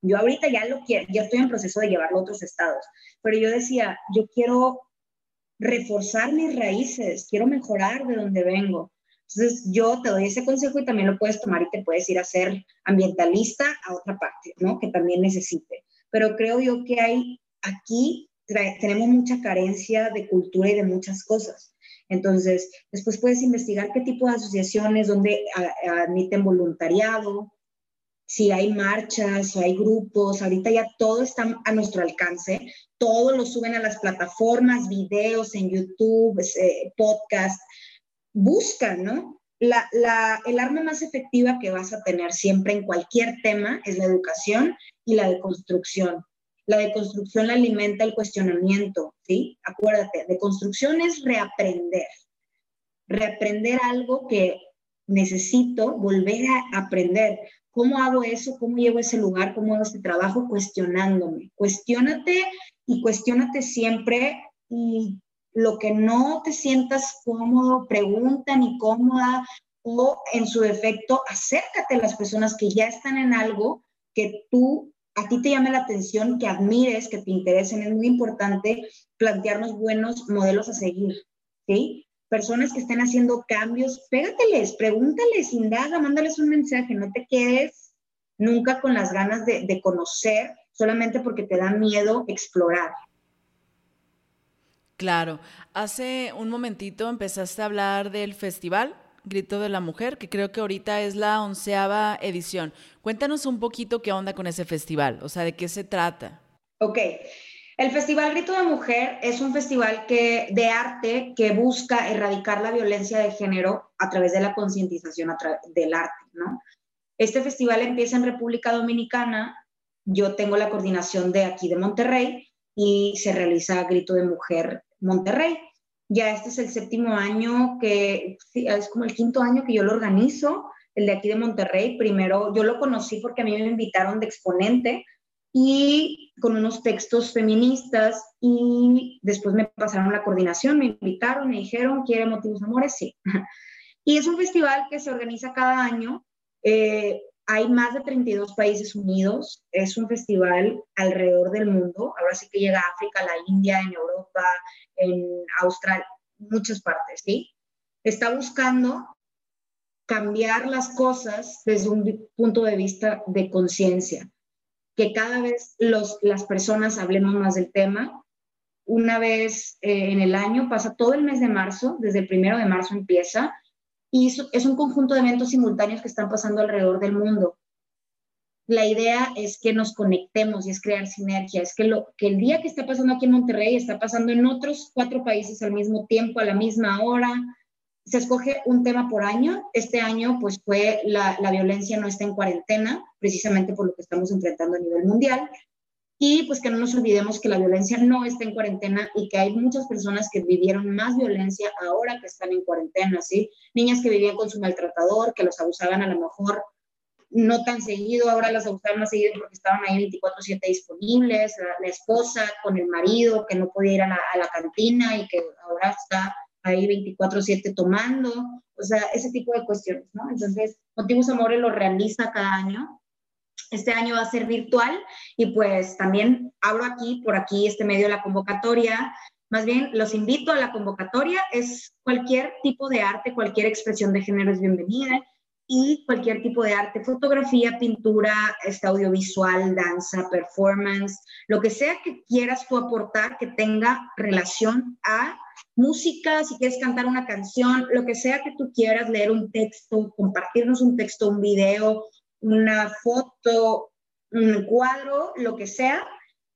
Speaker 1: Yo ahorita ya lo quiero, ya estoy en proceso de llevarlo a otros estados, pero yo decía, yo quiero reforzar mis raíces, quiero mejorar de donde vengo. Entonces, yo te doy ese consejo y también lo puedes tomar y te puedes ir a ser ambientalista a otra parte, ¿no? Que también necesite. Pero creo yo que hay aquí, tenemos mucha carencia de cultura y de muchas cosas. Entonces, después puedes investigar qué tipo de asociaciones, donde admiten voluntariado, si hay marchas o hay grupos, ahorita ya todo está a nuestro alcance, todo lo suben a las plataformas, videos en YouTube, eh, podcast, buscan, ¿no? El arma más efectiva que vas a tener siempre en cualquier tema es la educación y la deconstrucción. La deconstrucción la alimenta el cuestionamiento, ¿sí? Acuérdate, deconstrucción es reaprender. Reaprender algo que necesito volver a aprender. ¿Cómo hago eso? ¿Cómo llego a ese lugar? ¿Cómo hago este trabajo? Cuestionándome. Cuestiónate y cuestionate siempre y lo que no te sientas cómodo, pregunta ni cómoda o en su defecto, acércate a las personas que ya están en algo que tú, a ti te llame la atención, que admires, que te interesen. Es muy importante plantearnos buenos modelos a seguir, ¿sí? personas que estén haciendo cambios, pégateles, pregúntales, indaga, mándales un mensaje, no te quedes nunca con las ganas de, de conocer solamente porque te da miedo explorar.
Speaker 2: Claro, hace un momentito empezaste a hablar del festival Grito de la Mujer, que creo que ahorita es la onceava edición. Cuéntanos un poquito qué onda con ese festival, o sea, de qué se trata.
Speaker 1: Ok, el Festival Grito de Mujer es un festival que, de arte que busca erradicar la violencia de género a través de la concientización del arte, ¿no? Este festival empieza en República Dominicana, yo tengo la coordinación de aquí de Monterrey y se realiza Grito de Mujer Monterrey. Ya este es el séptimo año que, es como el quinto año que yo lo organizo, el de aquí de Monterrey. Primero yo lo conocí porque a mí me invitaron de exponente y con unos textos feministas y después me pasaron la coordinación, me invitaron, me dijeron, ¿quiere motivos amores? Sí. (laughs) Y es un festival que se organiza cada año. Eh, hay más de 32 países unidos. Es un festival alrededor del mundo. Ahora sí que llega a África, la India, en Europa, en Australia, muchas partes, ¿sí? Está buscando cambiar las cosas desde un punto de vista de conciencia que cada vez las personas hablemos más del tema. Una vez eh, en el año, pasa todo el mes de marzo, desde el primero de marzo empieza, y es un conjunto de eventos simultáneos que están pasando alrededor del mundo. La idea es que nos conectemos y es crear sinergia, es que, lo, que el día que está pasando aquí en Monterrey está pasando en otros cuatro países al mismo tiempo, a la misma hora, se escoge un tema por año. Este año, pues fue la, la, violencia no está en cuarentena, precisamente por lo que estamos enfrentando a nivel mundial. Y pues que no nos olvidemos que la violencia no está en cuarentena y que hay muchas personas que vivieron más violencia ahora que están en cuarentena, ¿sí? Niñas que vivían con su maltratador, que los abusaban a lo mejor no tan seguido, ahora las abusaban más seguido porque estaban ahí 24/7 disponibles, la, la, esposa con el marido que no podía ir a la, a la cantina y que ahora está ahí 24/7 tomando, o sea, ese tipo de cuestiones, ¿no? Entonces, Motivos Amores lo realiza cada año. Este año va a ser virtual y pues también hablo aquí, por aquí, este medio de la convocatoria. Más bien, los invito a la convocatoria. Es cualquier tipo de arte, cualquier expresión de género es bienvenida y cualquier tipo de arte, fotografía, pintura, este audiovisual, danza, performance, lo que sea que quieras tú aportar que tenga relación a música, si quieres cantar una canción, lo que sea que tú quieras, leer un texto, compartirnos un texto, un video, una foto, un cuadro, lo que sea,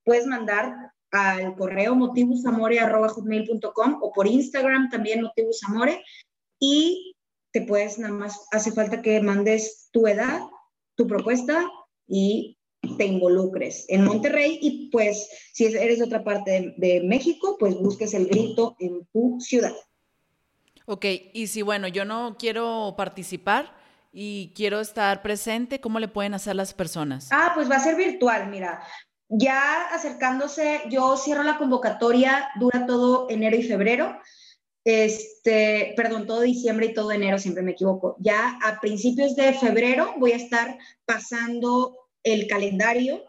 Speaker 1: puedes mandar al correo motivusamore.com o por Instagram también motivusamore y te puedes nada más, hace falta que mandes tu edad tu propuesta y te involucres en Monterrey y pues si eres de otra parte de, México, pues busques el grito en tu ciudad.
Speaker 2: Ok, y si bueno, yo no quiero participar y quiero estar presente, ¿cómo le pueden hacer las personas?
Speaker 1: Ah, pues va a ser virtual, mira. Ya acercándose, yo cierro la convocatoria, dura todo enero y febrero. Este, perdón, todo diciembre y todo enero, siempre me equivoco. Ya a principios de febrero voy a estar pasando el calendario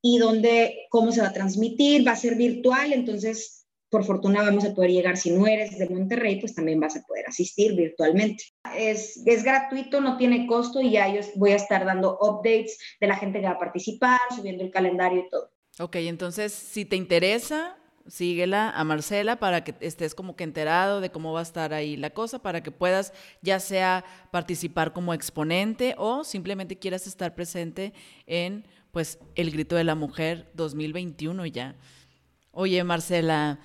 Speaker 1: y dónde, cómo se va a transmitir, va a ser virtual, entonces por fortuna vamos a poder llegar, si no eres de Monterrey, pues también vas a poder asistir virtualmente. Es, es gratuito, no tiene costo y ya yo voy a estar dando updates de la gente que va a participar, subiendo el calendario y todo.
Speaker 2: Ok, entonces si te interesa, síguela a Marcela para que estés como que enterado de cómo va a estar ahí la cosa, para que puedas ya sea participar como exponente o simplemente quieras estar presente en pues el grito de la mujer 2021 ya. Oye, Marcela,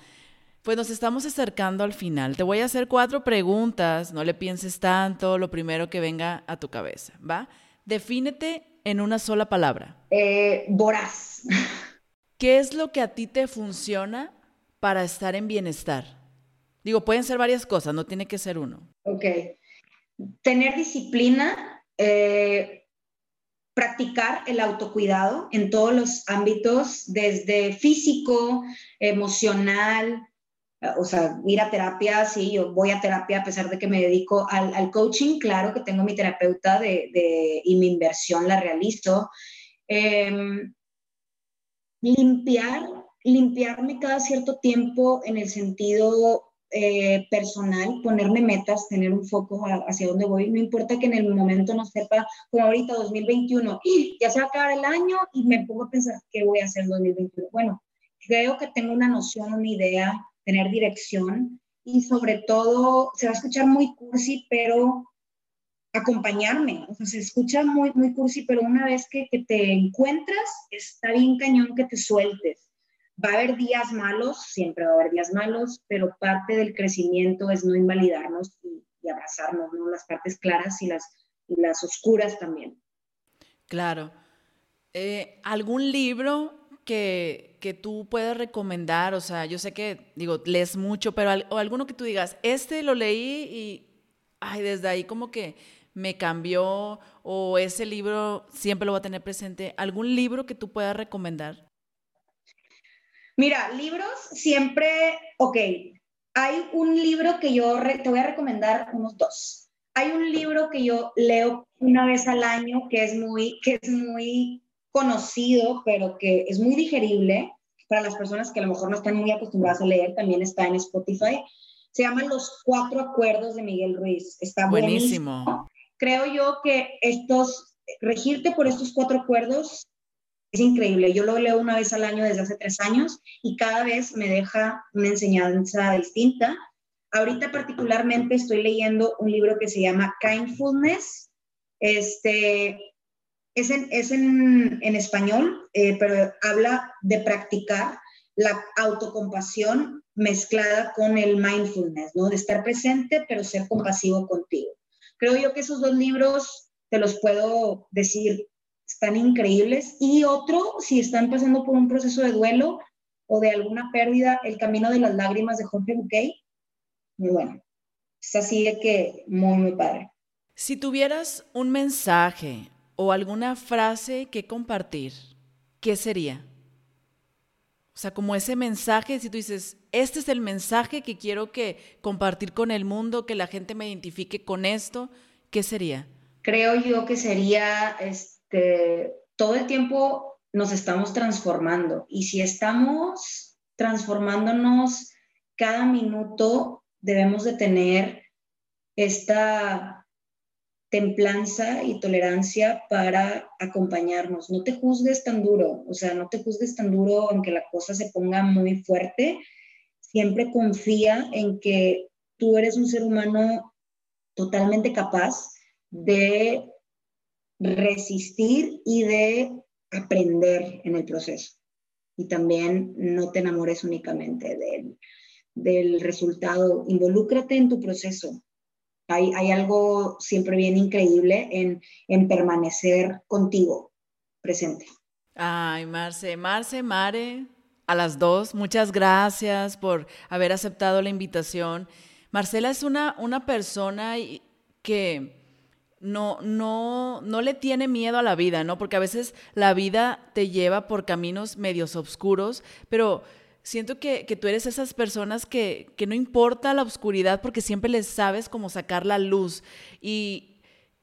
Speaker 2: pues nos estamos acercando al final. Te voy a hacer cuatro preguntas, no le pienses tanto, lo primero que venga a tu cabeza, ¿va? Defínete en una sola palabra.
Speaker 1: Eh, voraz.
Speaker 2: ¿Qué es lo que a ti te funciona para estar en bienestar? Digo, pueden ser varias cosas, no tiene que ser uno.
Speaker 1: Ok. Tener disciplina, eh, practicar el autocuidado en todos los ámbitos, desde físico, emocional, o sea, ir a terapia, sí, yo voy a terapia a pesar de que me dedico al, coaching, claro que tengo mi terapeuta de, y mi inversión la realizo. Em, limpiar, limpiarme cada cierto tiempo en el sentido eh, personal, ponerme metas, tener un foco hacia dónde voy. No importa que en el momento no sepa, como ahorita 2021, y ya se va a acabar el año y me pongo a pensar qué voy a hacer en 2021. Bueno, creo que tengo una noción, una idea tener dirección y sobre todo, se va a escuchar muy cursi, pero acompañarme. O sea, se escucha muy, muy cursi, pero una vez que, que, te encuentras, está bien cañón que te sueltes. Va a haber días malos, siempre va a haber días malos, pero parte del crecimiento es no invalidarnos y, abrazarnos, ¿no? Las partes claras y las, las oscuras también.
Speaker 2: Claro. Eh, ¿Algún libro que, que, tú puedes recomendar? O sea, yo sé que, digo, lees mucho, pero o alguno que tú digas, este lo leí y, ay, desde ahí como que me cambió o ese libro siempre lo voy a tener presente. ¿Algún libro que tú puedas recomendar?
Speaker 1: Mira, libros siempre, ok, hay un libro que yo te voy a recomendar unos dos. Hay un libro que yo leo una vez al año que es muy, que es muy conocido, pero que es muy digerible para las personas que a lo mejor no están muy acostumbradas a leer, también está en Spotify. Se llama Los Cuatro Acuerdos de Miguel Ruiz. Está buenísimo. Creo yo que estos, regirte por estos cuatro acuerdos es increíble. Yo lo leo una vez al año desde hace tres años y cada vez me deja una enseñanza distinta. Ahorita particularmente estoy leyendo un libro que se llama Kindfulness. Este, es en, es en, en español, eh, pero habla de practicar la autocompasión mezclada con el mindfulness, ¿no? De estar presente, pero ser compasivo contigo. Creo yo que esos dos libros, te los puedo decir, están increíbles. Y otro, si están pasando por un proceso de duelo o de alguna pérdida, El Camino de las Lágrimas de Jorge Buquet, muy bueno. Es así de que muy, muy padre.
Speaker 2: Si tuvieras un mensaje o alguna frase que compartir, ¿qué sería? O sea, como ese mensaje, si tú dices, este es el mensaje que quiero que compartir con el mundo, que la gente me identifique con esto, ¿qué sería?
Speaker 1: Creo yo que sería, este, todo el tiempo nos estamos transformando y si estamos transformándonos cada minuto, debemos de tener esta templanza y tolerancia para acompañarnos. No te juzgues tan duro, o sea, no te juzgues tan duro aunque la cosa se ponga muy fuerte. Siempre confía en que tú eres un ser humano totalmente capaz de resistir y de aprender en el proceso. Y también no te enamores únicamente del, del resultado. Involúcrate en tu proceso Hay, algo siempre bien increíble en, en permanecer contigo presente.
Speaker 2: Ay, Marce, Marce, Mare, a las dos, muchas gracias por haber aceptado la invitación. Marcela es una, una persona que no, no, no le tiene miedo a la vida, ¿no? Porque a veces la vida te lleva por caminos medios oscuros, pero siento que, tú eres esas personas que, que, no importa la oscuridad porque siempre les sabes cómo sacar la luz y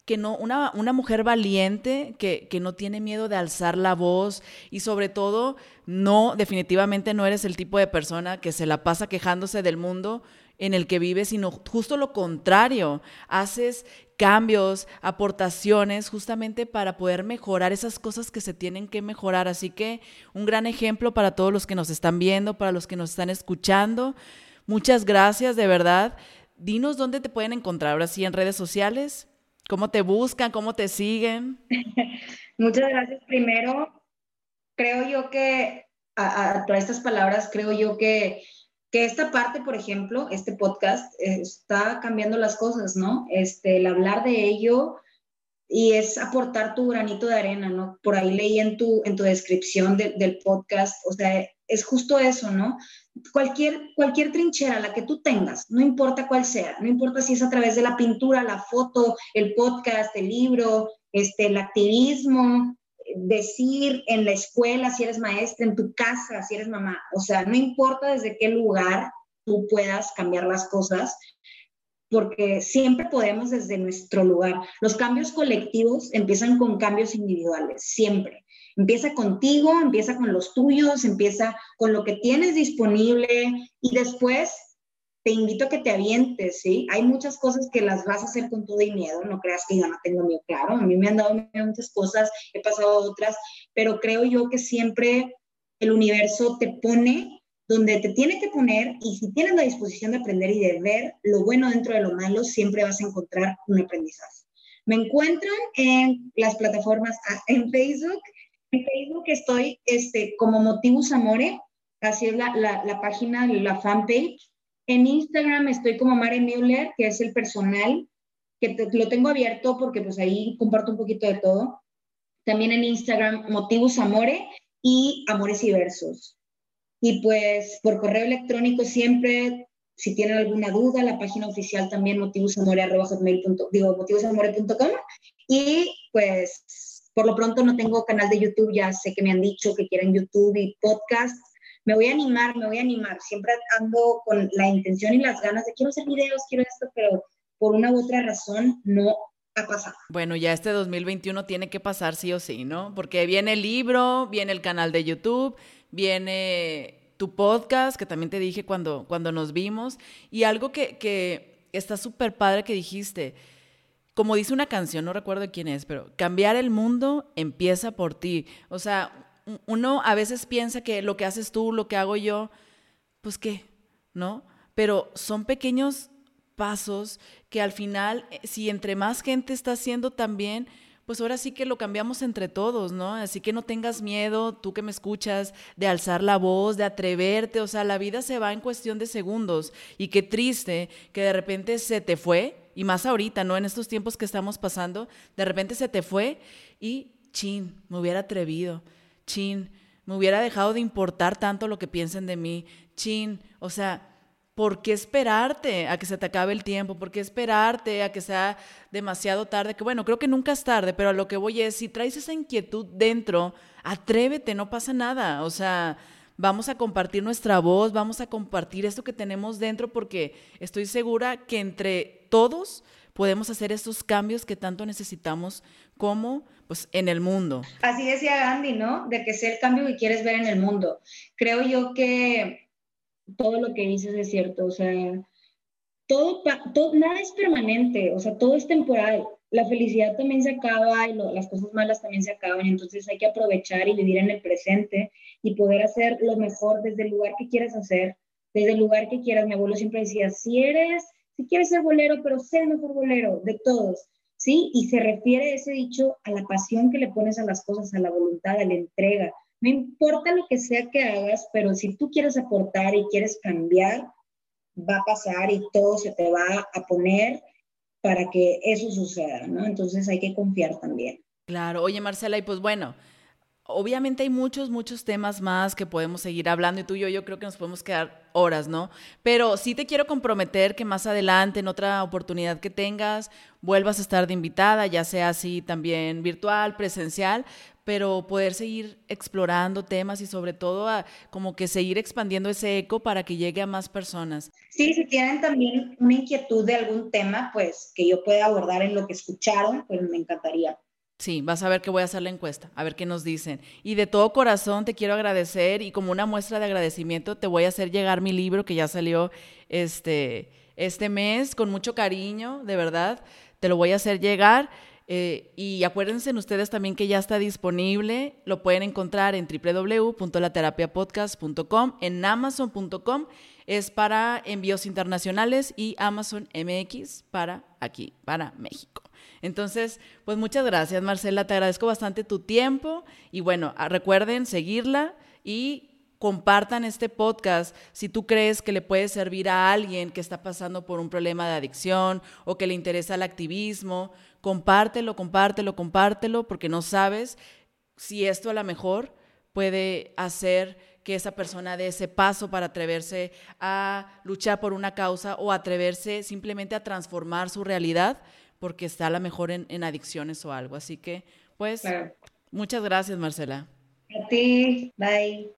Speaker 2: que no, una, una mujer valiente que, que no tiene miedo de alzar la voz y sobre todo no, definitivamente no eres el tipo de persona que se la pasa quejándose del mundo en el que vives, sino justo lo contrario, haces cambios, aportaciones, justamente para poder mejorar esas cosas que se tienen que mejorar. Así que un gran ejemplo para todos los que nos están viendo, para los que nos están escuchando. Muchas gracias, de verdad. Dinos dónde te pueden encontrar ahora en redes sociales, cómo te buscan, cómo te siguen. (laughs)
Speaker 1: Muchas gracias. Primero, creo yo que a todas estas palabras, creo yo que que esta parte, por ejemplo, este podcast está cambiando las cosas, ¿no? Este, el hablar de ello y es aportar tu granito de arena, ¿no? Por ahí leí en tu, en tu descripción del podcast, o sea, es justo eso, ¿no? Cualquier, cualquier trinchera, la que tú tengas, no importa cuál sea, no importa si es a través de la pintura, la foto, el podcast, el libro, este, el activismo, decir en la escuela, si eres maestra, en tu casa, si eres mamá. O sea, no importa desde qué lugar tú puedas cambiar las cosas, porque siempre podemos desde nuestro lugar. Los cambios colectivos empiezan con cambios individuales, siempre. Empieza contigo, empieza con los tuyos, empieza con lo que tienes disponible y después te invito a que te avientes, ¿sí? Hay muchas cosas que las vas a hacer con todo y miedo, no creas que yo no tengo miedo, claro, a mí me han dado muchas cosas, he pasado otras, pero creo yo que siempre el universo te pone donde te tiene que poner y si tienes la disposición de aprender y de ver lo bueno dentro de lo malo, siempre vas a encontrar un aprendizaje. Me encuentran en las plataformas, ah, en Facebook, en Facebook estoy este, como Motivus Amore, así es la, la, la página, la fanpage, en Instagram estoy como Mare Müller, que es el personal, que lo tengo abierto porque pues ahí comparto un poquito de todo. También en Instagram Motivos Amore y Amores y Versos. Y pues por correo electrónico siempre, si tienen alguna duda, la página oficial también motivosamore.com. Y pues por lo pronto no tengo canal de YouTube, ya sé que me han dicho que quieren YouTube y podcast me voy a animar, me voy a animar. Siempre ando con la intención y las ganas de quiero hacer videos, quiero esto, pero por una u otra razón no ha pasado.
Speaker 2: Bueno, ya este 2021 tiene que pasar sí o sí, ¿no? Porque viene el libro, viene el canal de YouTube, viene tu podcast, que también te dije cuando, cuando nos vimos, y algo que, que está súper padre que dijiste. Como dice una canción, no recuerdo quién es, pero cambiar el mundo empieza por ti. O sea, uno a veces piensa que lo que haces tú, lo que hago yo, pues qué, ¿no? Pero son pequeños pasos que al final, eh, si entre más gente está haciendo también, pues ahora sí que lo cambiamos entre todos, ¿no? Así que no tengas miedo, tú que me escuchas, de alzar la voz, de atreverte, o sea, la vida se va en cuestión de segundos y qué triste que de repente se te fue, y más ahorita, ¿no? En estos tiempos que estamos pasando, de repente se te fue y, chin, me hubiera atrevido chin, me hubiera dejado de importar tanto lo que piensen de mí, chin, o sea, ¿por qué esperarte a que se te acabe el tiempo? ¿Por qué esperarte a que sea demasiado tarde? Que bueno, creo que nunca es tarde, pero a lo que voy es, si traes esa inquietud dentro, atrévete, no pasa nada, o sea, vamos a compartir nuestra voz, vamos a compartir esto que tenemos dentro porque estoy segura que entre todos podemos hacer estos cambios que tanto necesitamos como pues en el mundo.
Speaker 1: Así decía Gandhi, ¿no? De que sea el cambio que quieres ver en el mundo. Creo yo que todo lo que dices es cierto, o sea, todo, nada es permanente, o sea, todo es temporal. La felicidad también se acaba y las cosas malas también se acaban, entonces hay que aprovechar y vivir en el presente y poder hacer lo mejor desde el lugar que quieras hacer, desde el lugar que quieras. Mi abuelo siempre decía, si eres, si quieres ser bolero, pero sé el mejor bolero de todos. ¿Sí? Y se refiere ese dicho a la pasión que le pones a las cosas, a la voluntad, a la entrega. No importa lo que sea que hagas, pero si tú quieres aportar y quieres cambiar, va a pasar y todo se te va a poner para que eso suceda, ¿no? Entonces hay que confiar también.
Speaker 2: Claro, oye Marcela, y pues bueno, Obviamente hay muchos, muchos temas más que podemos seguir hablando y tú y yo, yo creo que nos podemos quedar horas, ¿no? Pero sí te quiero comprometer que más adelante, en otra oportunidad que tengas, vuelvas a estar de invitada, ya sea así también virtual, presencial, pero poder seguir explorando temas y sobre todo como que seguir expandiendo ese eco para que llegue a más personas.
Speaker 1: Sí, si tienen también una inquietud de algún tema, pues que yo pueda abordar en lo que escucharon, pues me encantaría.
Speaker 2: Sí, vas a ver que voy a hacer la encuesta, a ver qué nos dicen. Y de todo corazón te quiero agradecer y como una muestra de agradecimiento te voy a hacer llegar mi libro que ya salió este, este mes con mucho cariño, de verdad. Te lo voy a hacer llegar. Eh, y acuérdense ustedes también que ya está disponible, lo pueden encontrar en www.laterapiapodcast.com, en amazon.com, es para envíos internacionales y Amazon MX para aquí, para México. Entonces, pues muchas gracias, Marcela. Te agradezco bastante tu tiempo y bueno, ah, recuerden seguirla y compartan este podcast si tú crees que le puede servir a alguien que está pasando por un problema de adicción o que le interesa el activismo. Compártelo, compártelo, compártelo, porque no sabes si esto a lo mejor puede hacer que esa persona dé ese paso para atreverse a luchar por una causa o atreverse simplemente a transformar su realidad porque está a lo mejor en, adicciones o algo. Así que, pues, muchas gracias, Marcela.
Speaker 1: A ti, bye.